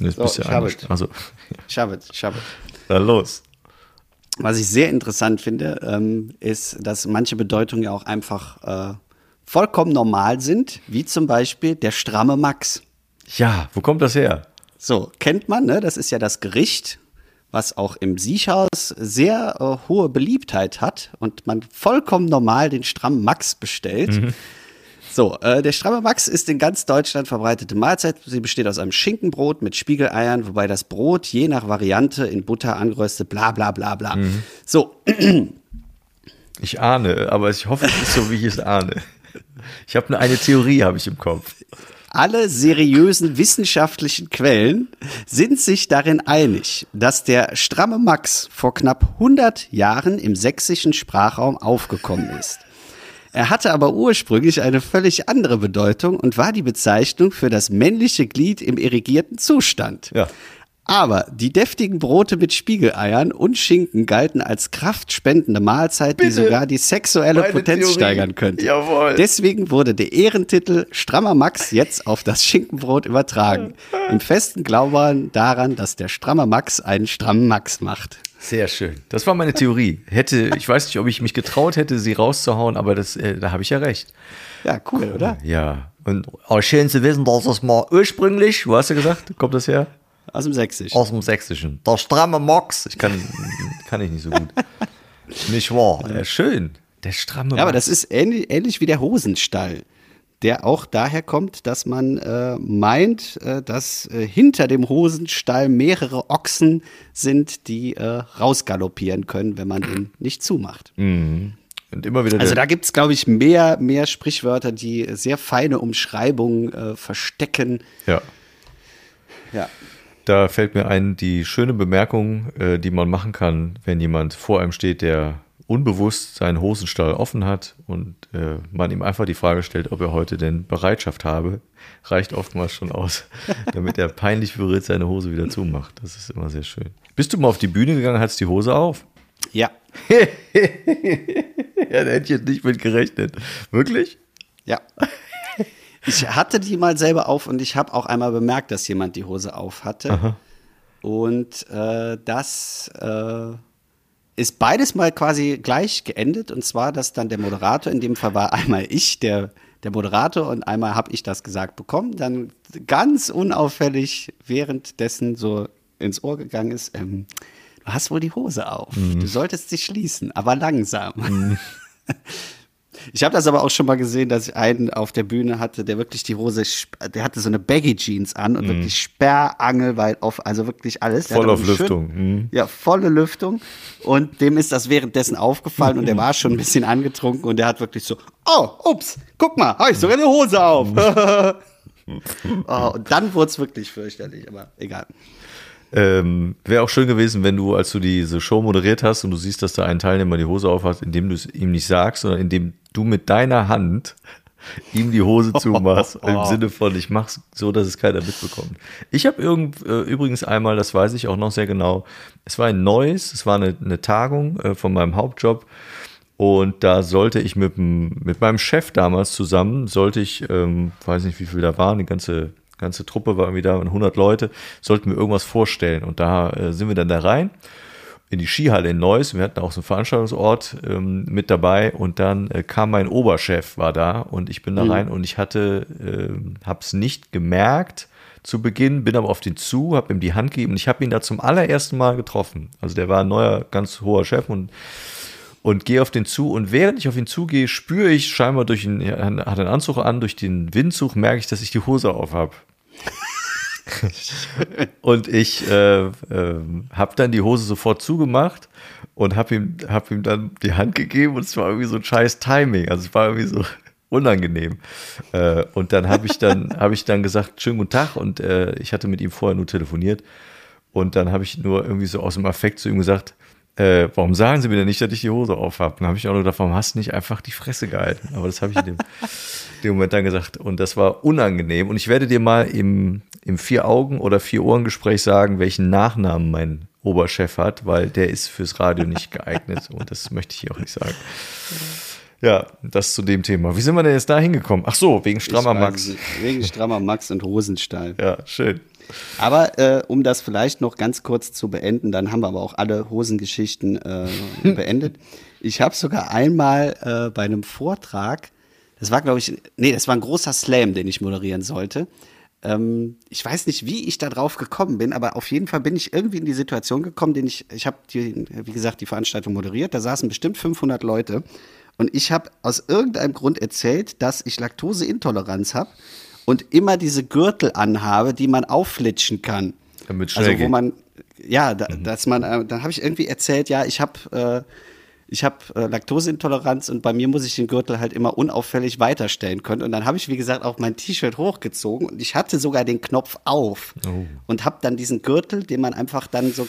Speaker 2: Jetzt
Speaker 3: So,
Speaker 2: bist du
Speaker 3: ich hab
Speaker 2: eingestellt.
Speaker 3: es.
Speaker 2: Also,
Speaker 3: Ich habe es, ich habe es.
Speaker 2: los.
Speaker 3: Was ich sehr interessant finde, ähm, ist, dass manche Bedeutungen ja auch einfach äh, vollkommen normal sind, wie zum Beispiel der stramme Max.
Speaker 2: Ja, wo kommt das her?
Speaker 3: So, kennt man, ne? Das ist ja das Gericht, was auch im Siechhaus sehr äh, hohe Beliebtheit hat und man vollkommen normal den strammen Max bestellt. So, äh, der stramme Max ist in ganz Deutschland verbreitete Mahlzeit. Sie besteht aus einem Schinkenbrot mit Spiegeleiern, wobei das Brot je nach Variante in Butter angeröstet, bla bla bla bla. So,
Speaker 2: Ich ahne, aber ich hoffe, es ist so, wie ich es ahne. Ich habe eine, eine Theorie, habe ich im Kopf.
Speaker 3: Alle seriösen wissenschaftlichen Quellen sind sich darin einig, dass der stramme Max vor knapp 100 Jahren im sächsischen Sprachraum aufgekommen ist. Er hatte aber ursprünglich eine völlig andere Bedeutung und war die Bezeichnung für das männliche Glied im irrigierten Zustand.
Speaker 2: Ja.
Speaker 3: Aber die deftigen Brote mit Spiegeleiern und Schinken galten als kraftspendende Mahlzeit, die
Speaker 2: Bitte.
Speaker 3: sogar die sexuelle
Speaker 2: Meine
Speaker 3: Potenz
Speaker 2: Theorie.
Speaker 3: steigern könnte.
Speaker 2: Jawohl.
Speaker 3: Deswegen wurde der Ehrentitel Strammer Max jetzt auf das Schinkenbrot übertragen. Im festen Glauben daran, dass der Strammer Max einen strammen Max macht.
Speaker 2: Sehr schön. Das war meine Theorie. Hätte, ich weiß nicht, ob ich mich getraut hätte, sie rauszuhauen, aber das, äh, da habe ich ja recht.
Speaker 3: Ja, cool, oder?
Speaker 2: Ja. Und auch schön zu wissen, dass das mal ursprünglich, wo hast du gesagt, kommt das her?
Speaker 3: Aus dem Sächsisch.
Speaker 2: Aus dem Sächsischen. Der stramme Max. Ich kann, kann ich nicht so gut. Nicht wahr? Ja, schön. Der stramme
Speaker 3: Ja, aber
Speaker 2: Max.
Speaker 3: das ist ähnlich, ähnlich wie der Hosenstall, der auch daher kommt, dass man äh, meint, äh, dass äh, hinter dem Hosenstall mehrere Ochsen sind, die äh, rausgaloppieren können, wenn man den nicht zumacht.
Speaker 2: Und immer wieder
Speaker 3: Also da gibt's glaube ich, mehr, mehr Sprichwörter, die sehr feine Umschreibungen äh, verstecken.
Speaker 2: ja.
Speaker 3: Ja.
Speaker 2: Da fällt mir ein, die schöne Bemerkung, äh, die man machen kann, wenn jemand vor einem steht, der unbewusst seinen Hosenstall offen hat und äh, man ihm einfach die Frage stellt, ob er heute denn Bereitschaft habe, reicht oftmals schon aus, damit er peinlich berührt seine Hose wieder zumacht. Das ist immer sehr schön. Bist du mal auf die Bühne gegangen, hattest die Hose auf?
Speaker 3: Ja.
Speaker 2: Ja, da hätte ich jetzt nicht mit gerechnet. Wirklich?
Speaker 3: Ja. Ich hatte die mal selber auf und ich habe auch einmal bemerkt, dass jemand die Hose auf hatte. Und äh, das äh, ist beides mal quasi gleich geendet. Und zwar, dass dann der Moderator, in dem Fall war einmal ich, der, der Moderator, und einmal habe ich das gesagt bekommen, dann ganz unauffällig währenddessen so ins Ohr gegangen ist, ähm, du hast wohl die Hose auf. Du solltest sie schließen, aber langsam. Ich habe das aber auch schon mal gesehen, dass ich einen auf der Bühne hatte, der wirklich die Hose, der hatte so eine Baggy Jeans an und wirklich sperrangelweit auf, also wirklich alles.
Speaker 2: Voll auf Lüftung. Mhm.
Speaker 3: Ja, volle Lüftung. Und dem ist das währenddessen aufgefallen und der war schon ein bisschen angetrunken und der hat wirklich so, oh, ups, guck mal, habe ich sogar eine Hose auf. oh, und dann wurde es wirklich fürchterlich, aber egal.
Speaker 2: Ähm, Wäre auch schön gewesen, wenn du, als du diese Show moderiert hast und du siehst, dass da ein Teilnehmer die Hose auf hat, indem du es ihm nicht sagst, sondern indem du mit deiner Hand ihm die Hose zumachst, im Sinne von, ich mach's so, dass es keiner mitbekommt. Ich habe irgend, äh, übrigens einmal, das weiß ich auch noch sehr genau, es war ein neues, es war eine, eine Tagung äh, von meinem Hauptjob und da sollte ich mit, mit meinem Chef damals zusammen, sollte ich, ähm, weiß nicht, wie viel da waren, die ganze, ganze Truppe war irgendwie da, 100 Leute, sollten wir irgendwas vorstellen. Und da äh, sind wir dann da rein in die Skihalle in Neuss. Wir hatten auch so einen Veranstaltungsort ähm, mit dabei und dann äh, kam mein Oberchef, war da und ich bin da rein und ich hatte, äh, habe es nicht gemerkt zu Beginn, bin aber auf den zu, habe ihm die Hand gegeben und ich habe ihn da zum allerersten Mal getroffen. Also der war ein neuer, ganz hoher Chef und und gehe auf den zu und während ich auf ihn zugehe, spüre ich scheinbar durch den, er hat einen Anzug an, durch den Windzug merke ich, dass ich die Hose auf habe. und ich äh, äh, habe dann die Hose sofort zugemacht und habe ihm, hab ihm dann die Hand gegeben und es war irgendwie so ein scheiß Timing. Also es war irgendwie so unangenehm. Äh, und dann habe ich dann, habe ich dann gesagt, schönen guten Tag und äh, ich hatte mit ihm vorher nur telefoniert und dann habe ich nur irgendwie so aus dem Affekt zu ihm gesagt, äh, warum sagen Sie mir denn nicht, dass ich die Hose auf habe? Dann habe ich auch nur gedacht, warum hast du nicht einfach die Fresse gehalten? Aber das habe ich in dem, dem Moment dann gesagt. Und das war unangenehm. Und ich werde dir mal im, im Vier-Augen- oder Vier-Ohren-Gespräch sagen, welchen Nachnamen mein Oberchef hat, weil der ist fürs Radio nicht geeignet. Und das möchte ich hier auch nicht sagen. Ja, das zu dem Thema. Wie sind wir denn jetzt da hingekommen? Ach so, wegen strammer Max.
Speaker 3: nicht. Wegen strammer Max und Hosenstall.
Speaker 2: Ja, schön.
Speaker 3: Aber äh, um das vielleicht noch ganz kurz zu beenden, dann haben wir aber auch alle Hosengeschichten äh, beendet. Ich habe sogar einmal äh, bei einem Vortrag, das war glaube ich, nee, das war ein großer Slam, den ich moderieren sollte. Ähm, ich weiß nicht, wie ich da drauf gekommen bin, aber auf jeden Fall bin ich irgendwie in die Situation gekommen, den ich, ich habe, wie gesagt, die Veranstaltung moderiert. Da saßen bestimmt 500 Leute und ich habe aus irgendeinem Grund erzählt, dass ich Laktoseintoleranz habe und immer diese Gürtel anhabe, die man aufflitschen kann.
Speaker 2: Damit schnell
Speaker 3: also wo man, ja, da, dass man, äh, dann habe ich irgendwie erzählt, ja, ich habe äh, ich habe äh, Laktoseintoleranz und bei mir muss ich den Gürtel halt immer unauffällig weiterstellen können. Und dann habe ich, wie gesagt, auch mein T-Shirt hochgezogen und ich hatte sogar den Knopf auf
Speaker 2: Oh.
Speaker 3: und habe dann diesen Gürtel, den man einfach dann so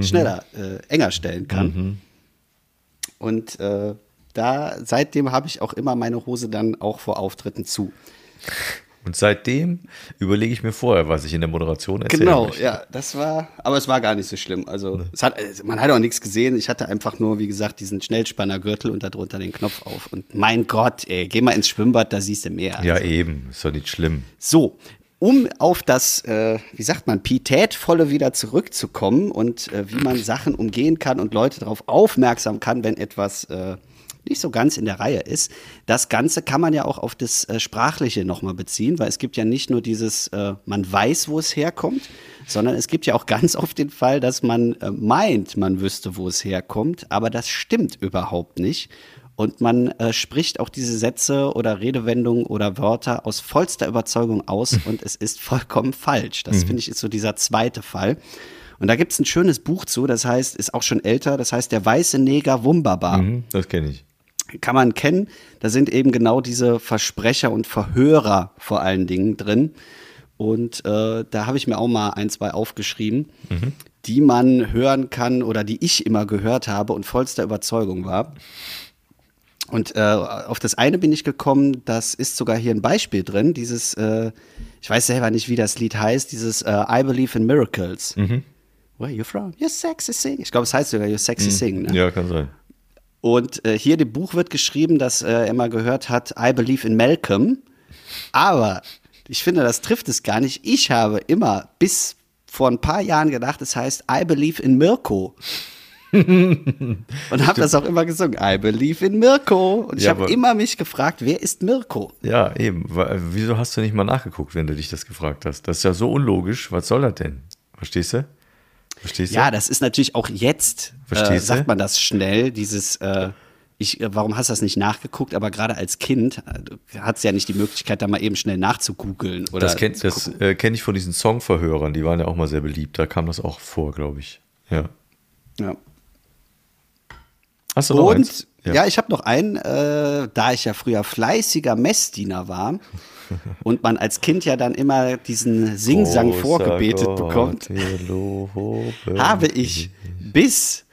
Speaker 3: schneller, äh, enger stellen kann. Und äh, da, seitdem habe ich auch immer meine Hose dann auch vor Auftritten zu.
Speaker 2: Und seitdem überlege ich mir vorher, was ich in der Moderation erzähle.
Speaker 3: Genau, ja, das war, aber es war gar nicht so schlimm. Also, es hat, also, man hat auch nichts gesehen. Ich hatte einfach nur, wie gesagt, diesen Schnellspannergürtel und darunter den Knopf auf. Und mein Gott, ey, geh mal ins Schwimmbad, da siehst du mehr.
Speaker 2: Ja, eben. Ist doch nicht schlimm.
Speaker 3: So, um auf das, äh, wie sagt man, Pietätvolle wieder zurückzukommen und äh, wie man Sachen umgehen kann und Leute darauf aufmerksam kann, wenn etwas äh, nicht so ganz in der Reihe ist. Das Ganze kann man ja auch auf das äh, Sprachliche nochmal beziehen, weil es gibt ja nicht nur dieses, äh, man weiß, wo es herkommt, sondern es gibt ja auch ganz oft den Fall, dass man äh, meint, man wüsste, wo es herkommt, aber das stimmt überhaupt nicht. Und man äh, spricht auch diese Sätze oder Redewendungen oder Wörter aus vollster Überzeugung aus und es ist vollkommen falsch. Das finde ich ist so dieser zweite Fall. Und da gibt es ein schönes Buch zu, das heißt, ist auch schon älter, das heißt Der weiße Neger Wumberbar
Speaker 2: Mhm, das kenne ich.
Speaker 3: Kann man kennen. Da sind eben genau diese Versprecher und Verhörer vor allen Dingen drin. Und äh, da habe ich mir auch mal ein, zwei aufgeschrieben, die man hören kann oder die ich immer gehört habe und vollster Überzeugung war. Und äh, auf das eine bin ich gekommen, das ist sogar hier ein Beispiel drin, dieses, äh, ich weiß selber nicht, wie das Lied heißt, dieses äh, I Believe in Miracles. Where you from? You're sexy sing. Ich glaube, es heißt sogar You're sexy sing. Ne?
Speaker 2: Ja, kann sein.
Speaker 3: Und äh, hier im Buch wird geschrieben, dass äh, er mal gehört hat, I believe in Malcolm. Aber ich finde, das trifft es gar nicht. Ich habe immer bis vor ein paar Jahren gedacht, es heißt I believe in Mirko. und habe das auch immer gesungen. I believe in Mirko. Und ich
Speaker 2: Ja,
Speaker 3: habe immer mich gefragt, wer ist Mirko?
Speaker 2: Ja, eben. Wieso hast du nicht mal nachgeguckt, wenn du dich das gefragt hast? Das ist ja so unlogisch. Was soll das denn? Verstehst du? Verstehst du?
Speaker 3: Ja, das ist natürlich auch jetzt, äh, sagt man das schnell, dieses, äh, ich, warum hast du das nicht nachgeguckt? Aber gerade als Kind äh, hat es ja nicht die Möglichkeit, da mal eben schnell nachzugoogeln. Oder
Speaker 2: das kenne äh, kenn ich von diesen Songverhörern. Die waren ja auch mal sehr beliebt. Da kam das auch vor, glaube ich. Ja.
Speaker 3: Ja.
Speaker 2: Hast du noch
Speaker 3: Und
Speaker 2: eins?
Speaker 3: ja, ich habe noch einen, äh, da ich ja früher fleißiger Messdiener war und man als Kind ja dann immer diesen Singsang
Speaker 2: Großer
Speaker 3: vorgebetet
Speaker 2: Gott,
Speaker 3: bekommt, habe ich bis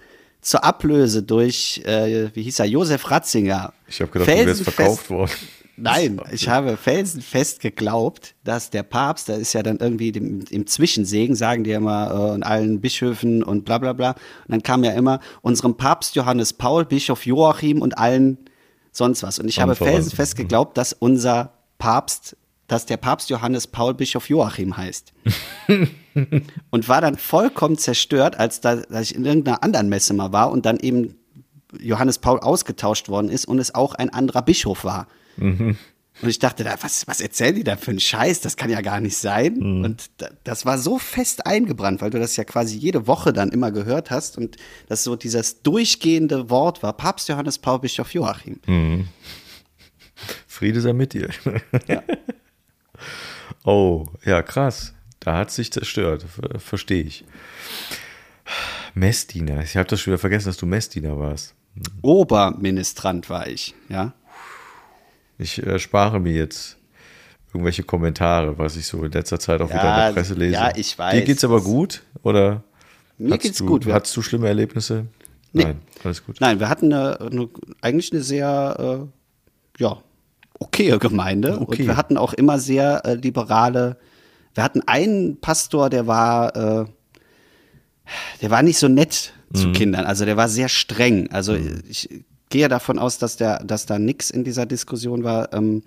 Speaker 3: zur Ablöse durch, äh, wie hieß er, Josef Ratzinger.
Speaker 2: Ich habe gedacht, du wärst verkauft worden.
Speaker 3: Nein, ich habe felsenfest geglaubt, dass der Papst, da ist ja dann irgendwie dem, im Zwischensegen, sagen die ja immer, äh, und allen Bischöfen und bla bla bla. Und dann kam ja immer unserem Papst Johannes Paul, Bischof Joachim und allen sonst was. Und ich habe felsenfest geglaubt, dass unser Papst, dass der Papst Johannes Paul Bischof Joachim heißt. und war dann vollkommen zerstört, als da, als ich in irgendeiner anderen Messe mal war und dann eben Johannes Paul ausgetauscht worden ist und es auch ein anderer Bischof war. Und ich dachte, da, was, was erzählen die da für einen Scheiß? Das kann ja gar nicht sein. Und da, das war so fest eingebrannt, weil du das ja quasi jede Woche dann immer gehört hast und das so dieses durchgehende Wort war Papst Johannes Paul Bischof Joachim.
Speaker 2: Friede sei mit dir. oh, ja, krass. Da hat sich zerstört. Ver Verstehe ich. Messdiener. Ich habe das schon wieder vergessen, dass du Messdiener warst.
Speaker 3: Oberministrant war ich, ja.
Speaker 2: Ich äh, spare mir jetzt irgendwelche Kommentare, was ich so in letzter Zeit auch
Speaker 3: Ja,
Speaker 2: wieder in der Presse lese.
Speaker 3: ja, ich weiß.
Speaker 2: Dir geht's aber gut? Oder
Speaker 3: Mir geht's
Speaker 2: du,
Speaker 3: gut.
Speaker 2: Hattest du schlimme Erlebnisse?
Speaker 3: Nee.
Speaker 2: Nein, alles gut.
Speaker 3: Nein, wir hatten eine, eine, eigentlich eine sehr, äh, ja, okaye Gemeinde.
Speaker 2: Okay.
Speaker 3: Und wir hatten auch immer sehr äh, liberale, wir hatten einen Pastor, der war, äh, der war nicht so nett zu
Speaker 2: Mhm.
Speaker 3: Kindern. Also der war sehr streng. Also ich gehe davon aus, dass, der, dass da nichts in dieser Diskussion war. Ähm,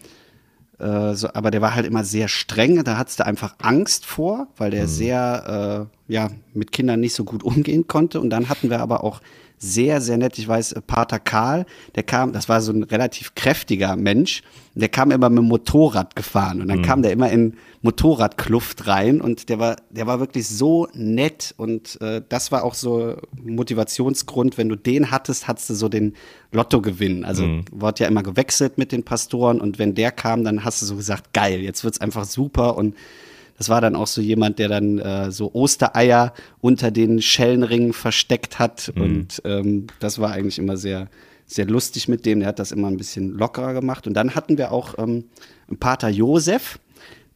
Speaker 3: äh, so, aber der war halt immer sehr streng. Da hattest du einfach Angst vor, weil der sehr äh, ja, mit Kindern nicht so gut umgehen konnte. Und dann hatten wir aber auch sehr, sehr nett. Ich weiß, Pater Karl, der kam, das war so ein relativ kräftiger Mensch, der kam immer mit dem Motorrad gefahren und dann mhm. kam der immer in Motorradkluft rein und der war, der war wirklich so nett und äh, das war auch so Motivationsgrund, wenn du den hattest, hattest du so den Lottogewinn. Also mhm. wurde ja immer gewechselt mit den Pastoren und wenn der kam, dann hast du so gesagt, geil, jetzt wird's einfach super und das war dann auch so jemand, der dann äh, so Ostereier unter den Schellenringen versteckt hat. Mhm. Und ähm, das war eigentlich immer sehr, sehr lustig mit dem. Der hat das immer ein bisschen lockerer gemacht. Und dann hatten wir auch ähm, einen Pater Josef.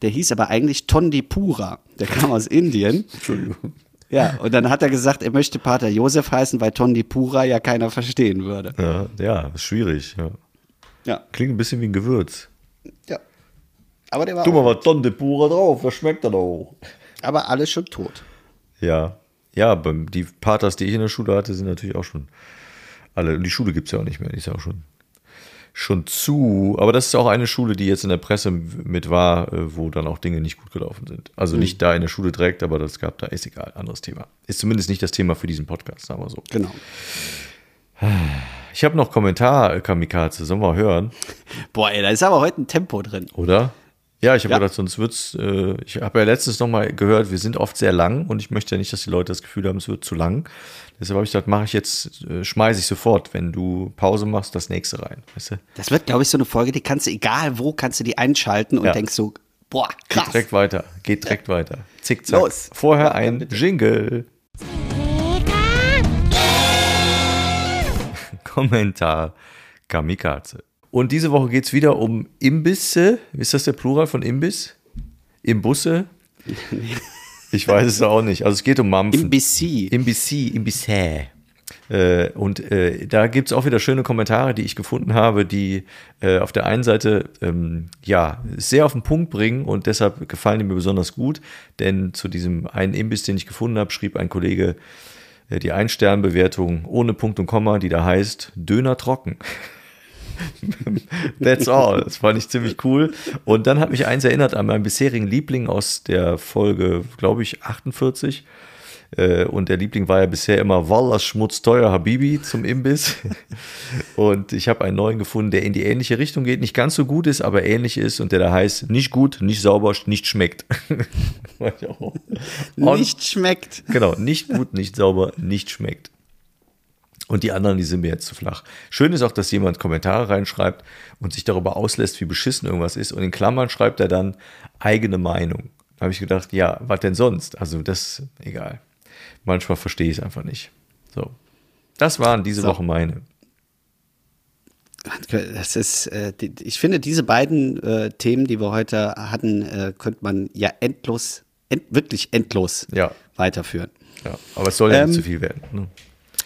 Speaker 3: Der hieß aber eigentlich Tondipura. Der kam aus Indien. Entschuldigung. Ja, und dann hat er gesagt, er möchte Pater Josef heißen, weil Tondipura ja keiner verstehen würde.
Speaker 2: Ja, ja schwierig. Ja. ja. Klingt ein bisschen wie ein Gewürz.
Speaker 3: Ja. Aber der war.
Speaker 2: Tu mal was Tonde pura drauf, was schmeckt er doch?
Speaker 3: Aber alles schon tot.
Speaker 2: Ja. Ja, die Paters, die ich in der Schule hatte, sind natürlich auch schon alle. Und die Schule gibt es ja auch nicht mehr. Die ist ja auch schon, schon zu. Aber das ist auch eine Schule, die jetzt in der Presse mit war, äh, wo dann auch Dinge nicht gut gelaufen sind. Also mhm. nicht da in der Schule direkt, aber das gab da, ist egal, anderes Thema. Ist zumindest nicht das Thema für diesen Podcast, wir so.
Speaker 3: Genau.
Speaker 2: Ich habe noch Kommentar, Kamikaze, sollen wir hören?
Speaker 3: Boah, ey, da ist aber heute ein Tempo drin.
Speaker 2: Oder? Ja, ich habe ja. gedacht, sonst wird's. Äh, ich habe ja letztens noch mal gehört, wir sind oft sehr lang und ich möchte ja nicht, dass die Leute das Gefühl haben, es wird zu lang. Deshalb habe ich gedacht, mache ich jetzt, äh, schmeiße ich sofort, wenn du Pause machst, das nächste rein. Weißt du?
Speaker 3: Das wird, glaube ich, so eine Folge, die kannst du, egal wo, kannst du die einschalten und ja. denkst so, boah, krass.
Speaker 2: Geht direkt weiter, geht direkt ja. weiter. Zickzack. Los. Vorher ein Jingle. Kommentar Kamikaze. Und diese Woche geht es wieder um Imbisse. Ist das der Plural von Imbiss? Imbusse? Ich weiß es auch nicht. Also es geht um Mampfen.
Speaker 3: Imbissi.
Speaker 2: Imbissi, Imbissä. Äh, und äh, da gibt es auch wieder schöne Kommentare, die ich gefunden habe, die äh, auf der einen Seite ähm, ja sehr auf den Punkt bringen und deshalb gefallen die mir besonders gut. Denn zu diesem einen Imbiss, den ich gefunden habe, schrieb ein Kollege äh, die Ein-Stern-Bewertung ohne Punkt und Komma, die da heißt Döner trocken. That's all. Das fand ich ziemlich cool. Und dann hat mich eins erinnert an meinen bisherigen Liebling aus der Folge, glaube ich, 48. Äh, und der Liebling war ja bisher immer Wallas Schmutzteuer Habibi zum Imbiss. Und ich habe einen neuen gefunden, der in die ähnliche Richtung geht. Nicht ganz so gut ist, aber ähnlich ist und der da heißt, nicht gut, nicht sauber, nicht schmeckt.
Speaker 3: nicht schmeckt.
Speaker 2: Genau, nicht gut, nicht sauber, nicht schmeckt. Und die anderen, die sind mir jetzt zu flach. Schön ist auch, dass jemand Kommentare reinschreibt und sich darüber auslässt, wie beschissen irgendwas ist. Und in Klammern schreibt er dann eigene Meinung. Da habe ich gedacht, ja, was denn sonst? Also das, egal. Manchmal verstehe ich es einfach nicht. So. Das waren diese so. Woche meine.
Speaker 3: Das ist, äh, ich finde, diese beiden äh, Themen, die wir heute hatten, äh, könnte man ja endlos, end, wirklich endlos ja. weiterführen.
Speaker 2: Ja, aber es soll ja ähm, nicht zu viel werden. Ne?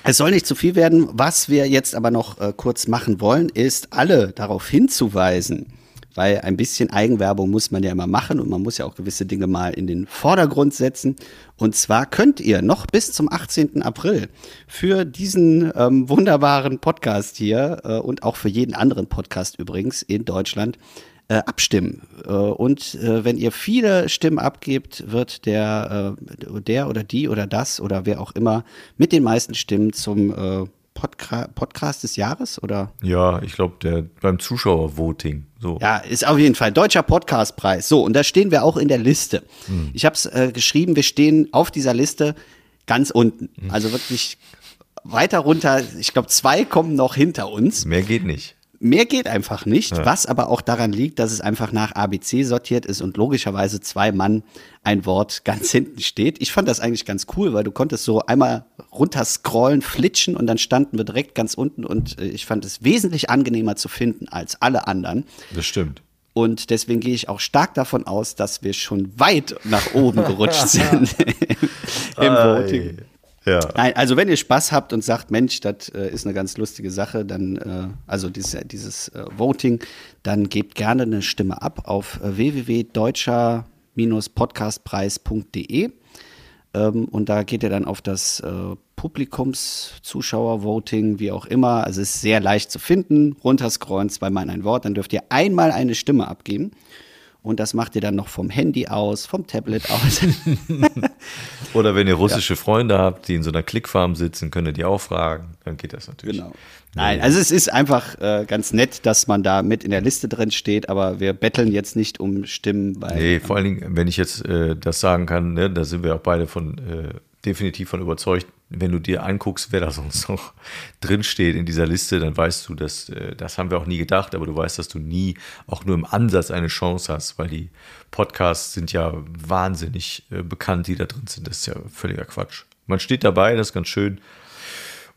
Speaker 3: Es soll nicht zu viel werden. Was wir jetzt aber noch äh, kurz machen wollen, ist alle darauf hinzuweisen, weil ein bisschen Eigenwerbung muss man ja immer machen und man muss ja auch gewisse Dinge mal in den Vordergrund setzen. Und zwar könnt ihr noch bis zum 18. April für diesen ähm, wunderbaren Podcast hier äh, und auch für jeden anderen Podcast übrigens in Deutschland äh, abstimmen. Äh, und äh, wenn ihr viele Stimmen abgebt, wird der, äh, der oder die oder das oder wer auch immer mit den meisten Stimmen zum äh, Podca Podcast des Jahres oder?
Speaker 2: Ja, ich glaube, der beim Zuschauervoting. So.
Speaker 3: Ja, ist auf jeden Fall deutscher Podcastpreis. So, und da stehen wir auch in der Liste. Hm. Ich habe es äh, geschrieben, wir stehen auf dieser Liste ganz unten. Hm. Also wirklich weiter runter. Ich glaube, zwei kommen noch hinter uns.
Speaker 2: Mehr geht nicht.
Speaker 3: Mehr geht einfach nicht, ja. was aber auch daran liegt, dass es einfach nach ABC sortiert ist und logischerweise zwei Mann ein Wort ganz hinten steht. Ich fand das eigentlich ganz cool, weil du konntest so einmal runterscrollen, flitschen und dann standen wir direkt ganz unten und äh, ich fand es wesentlich angenehmer zu finden als alle anderen.
Speaker 2: Das stimmt.
Speaker 3: Und deswegen gehe ich auch stark davon aus, dass wir schon weit nach oben gerutscht sind im Voting. Ja. Nein, also wenn ihr Spaß habt und sagt, Mensch, das äh, ist eine ganz lustige Sache, dann, äh, also dieses, dieses äh, Voting, dann gebt gerne eine Stimme ab auf äh, www.deutscher-podcastpreis.de. Ähm, und da geht ihr dann auf das äh, Publikums-Zuschauer-Voting, wie auch immer. Also es ist sehr leicht zu finden. Runterscrollen, zweimal in ein Wort. Dann dürft ihr einmal eine Stimme abgeben. Und das macht ihr dann noch vom Handy aus, vom Tablet aus.
Speaker 2: Oder wenn ihr russische Freunde habt, die in so einer Klickfarm sitzen, könnt ihr die auch fragen. Dann geht das natürlich.
Speaker 3: Genau. Nein, also es ist einfach äh, ganz nett, dass man da mit in der Liste drin steht, aber wir betteln jetzt nicht um Stimmen. Weil,
Speaker 2: Nee, vor allen Dingen, wenn ich jetzt äh, das sagen kann, ne, da sind wir auch beide von äh, definitiv von überzeugt, wenn du dir anguckst, wer da sonst noch drin steht in dieser Liste, dann weißt du, dass äh, das haben wir auch nie gedacht, aber du weißt, dass du nie auch nur im Ansatz eine Chance hast, weil die Podcasts sind ja wahnsinnig äh, bekannt, die da drin sind. Das ist ja völliger Quatsch. Man steht dabei, das ist ganz schön.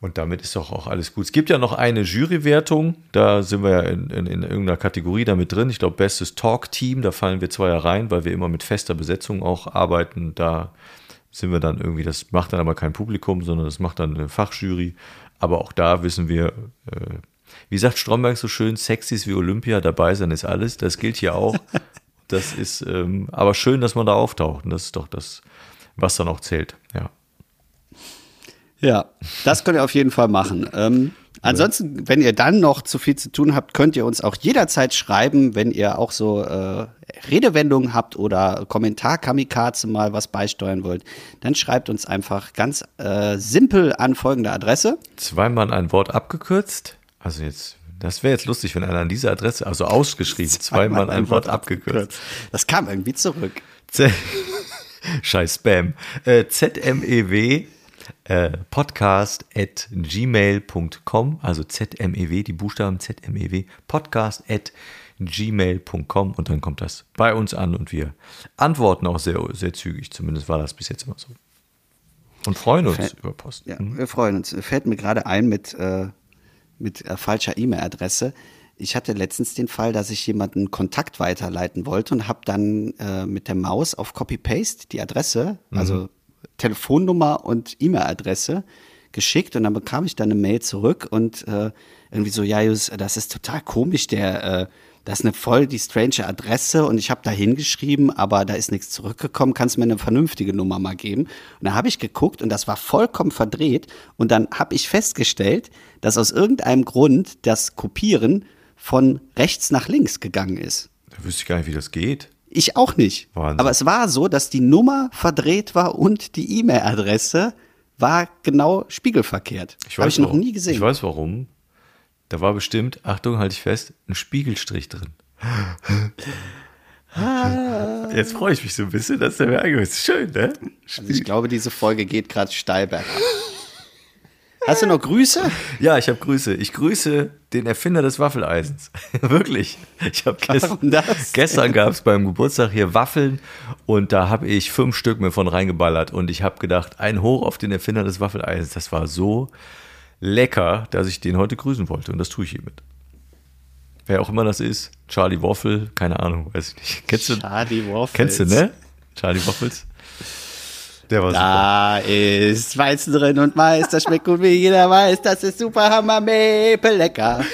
Speaker 2: Und damit ist doch auch alles gut. Es gibt ja noch eine Jurywertung, da sind wir ja in, in, in irgendeiner Kategorie damit drin. Ich glaube, bestes Talk-Team, da fallen wir zwar ja rein, weil wir immer mit fester Besetzung auch arbeiten. Da sind wir dann irgendwie, das macht dann aber kein Publikum, sondern das macht dann eine Fachjury. Aber auch da wissen wir, äh, wie sagt Stromberg so schön, Sexys wie Olympia, dabei sein ist alles. Das gilt hier auch. Das ist ähm, aber schön, dass man da auftaucht. Und das ist doch das, was dann auch zählt. Ja.
Speaker 3: Ja, das könnt ihr auf jeden Fall machen. Ähm, ansonsten, wenn ihr dann noch zu viel zu tun habt, könnt ihr uns auch jederzeit schreiben, wenn ihr auch so äh, Redewendungen habt oder Kommentar-Kamikaze mal was beisteuern wollt. Dann schreibt uns einfach ganz äh, simpel an folgende Adresse.
Speaker 2: Zweimal ein Wort abgekürzt. Also jetzt, das wäre jetzt lustig, wenn einer an diese Adresse, also ausgeschrieben, zweimal ein Wort abgekürzt.
Speaker 3: Das kam irgendwie zurück.
Speaker 2: Z Scheiß Spam. Äh, ZMEW äh, podcast at gmail.com, also ZMEW, die Buchstaben ZMEW, podcast at gmail.com und dann kommt das bei uns an und wir antworten auch sehr, sehr zügig. Zumindest war das bis jetzt immer so. Und freuen uns
Speaker 3: Fä-
Speaker 2: über Post.
Speaker 3: Ja, wir freuen uns. Fällt mir gerade ein mit, äh, mit äh, falscher E-Mail-Adresse. Ich hatte letztens den Fall, dass ich jemanden Kontakt weiterleiten wollte und habe dann äh, mit der Maus auf Copy-Paste die Adresse, also Telefonnummer und E-Mail-Adresse geschickt und dann bekam ich dann eine Mail zurück und äh, irgendwie so, ja, das ist total komisch, der, äh, das ist eine voll die strange Adresse und ich habe da hingeschrieben, aber da ist nichts zurückgekommen, kannst du mir eine vernünftige Nummer mal geben? Und dann habe ich geguckt und das war vollkommen verdreht und dann habe ich festgestellt, dass aus irgendeinem Grund das Kopieren von rechts nach links gegangen ist.
Speaker 2: Da wüsste ich gar nicht, wie das geht.
Speaker 3: Ich auch nicht.
Speaker 2: Wahnsinn.
Speaker 3: Aber es war so, dass die Nummer verdreht war und die E-Mail-Adresse war genau spiegelverkehrt.
Speaker 2: Ich
Speaker 3: Habe ich noch
Speaker 2: warum.
Speaker 3: nie gesehen.
Speaker 2: Ich weiß warum. Da war bestimmt, Achtung, halte ich fest, ein Spiegelstrich drin. Jetzt freue ich mich so ein bisschen, dass der mir eingehört ist. Schön, ne?
Speaker 3: Also ich glaube, diese Folge geht gerade steil bergab. Hast du noch Grüße?
Speaker 2: Ja, ich habe Grüße. Ich grüße den Erfinder des Waffeleisens. Wirklich. Ich habe gestern, gestern gab es beim Geburtstag hier Waffeln und da habe ich fünf Stück mir von reingeballert und ich habe gedacht, ein Hoch auf den Erfinder des Waffeleisens. Das war so lecker, dass ich den heute grüßen wollte und das tue ich hiermit. Wer auch immer das ist, Charlie Waffel, keine Ahnung, weiß ich nicht. Kennst du?
Speaker 3: Charlie Waffles.
Speaker 2: Kennst du, ne? Charlie Waffles? Der war super.
Speaker 3: Da ist Weizen drin und Mais, das schmeckt gut, wie jeder weiß. Das ist super hammer maple lecker.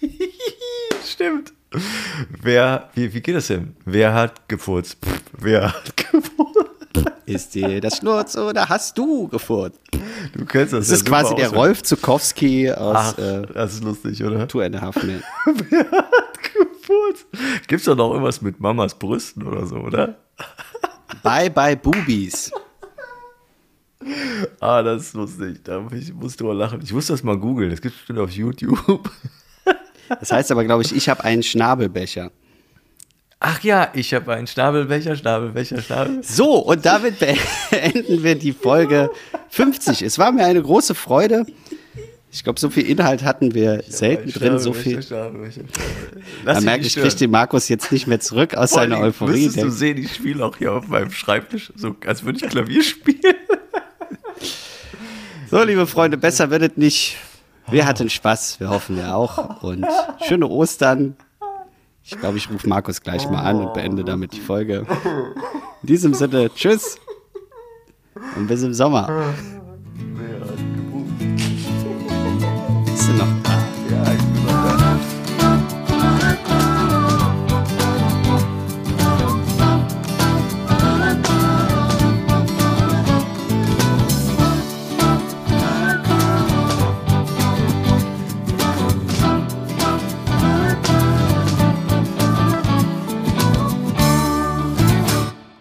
Speaker 2: Stimmt. Wer, wie, wie geht das denn? Wer hat gefurzt? Pff, wer hat gefurzt?
Speaker 3: Ist dir das Schnurz oder hast du gefurzt?
Speaker 2: Du kennst das.
Speaker 3: Das ist quasi der Rolf Zukowski aus
Speaker 2: Ach,
Speaker 3: äh,
Speaker 2: das ist lustig, oder?
Speaker 3: Tour and a Half.
Speaker 2: Wer hat gefurzt? Gibt's doch noch irgendwas mit Mamas Brüsten oder so, oder?
Speaker 3: Bye bye Boobies.
Speaker 2: Ah, das ist lustig. Da muss ich musste mal lachen. Ich muss das mal googeln. Das gibt's bestimmt auf YouTube.
Speaker 3: Das heißt aber, glaube ich, ich habe einen Schnabelbecher.
Speaker 2: Ach ja, ich habe einen Schnabelbecher, Schnabelbecher, Schnabel.
Speaker 3: So, und damit beenden wir die Folge 50. Es war mir eine große Freude. Ich glaube, so viel Inhalt hatten wir selten drin, so viel.
Speaker 2: Lass
Speaker 3: Man
Speaker 2: dich
Speaker 3: merkt,
Speaker 2: nicht
Speaker 3: ich kriege den Markus jetzt nicht mehr zurück aus
Speaker 2: Vor
Speaker 3: seiner Euphorie.
Speaker 2: Müsstest du
Speaker 3: Der-
Speaker 2: sehen, ich spiele auch hier auf meinem Schreibtisch, so als würde ich Klavier spielen.
Speaker 3: So, liebe Freunde, besser wird es nicht. Wir hatten Spaß, wir hoffen ja auch. Und schöne Ostern. Ich glaube, ich rufe Markus gleich mal an und beende damit die Folge. In diesem Sinne, tschüss und bis im Sommer. 嗯呐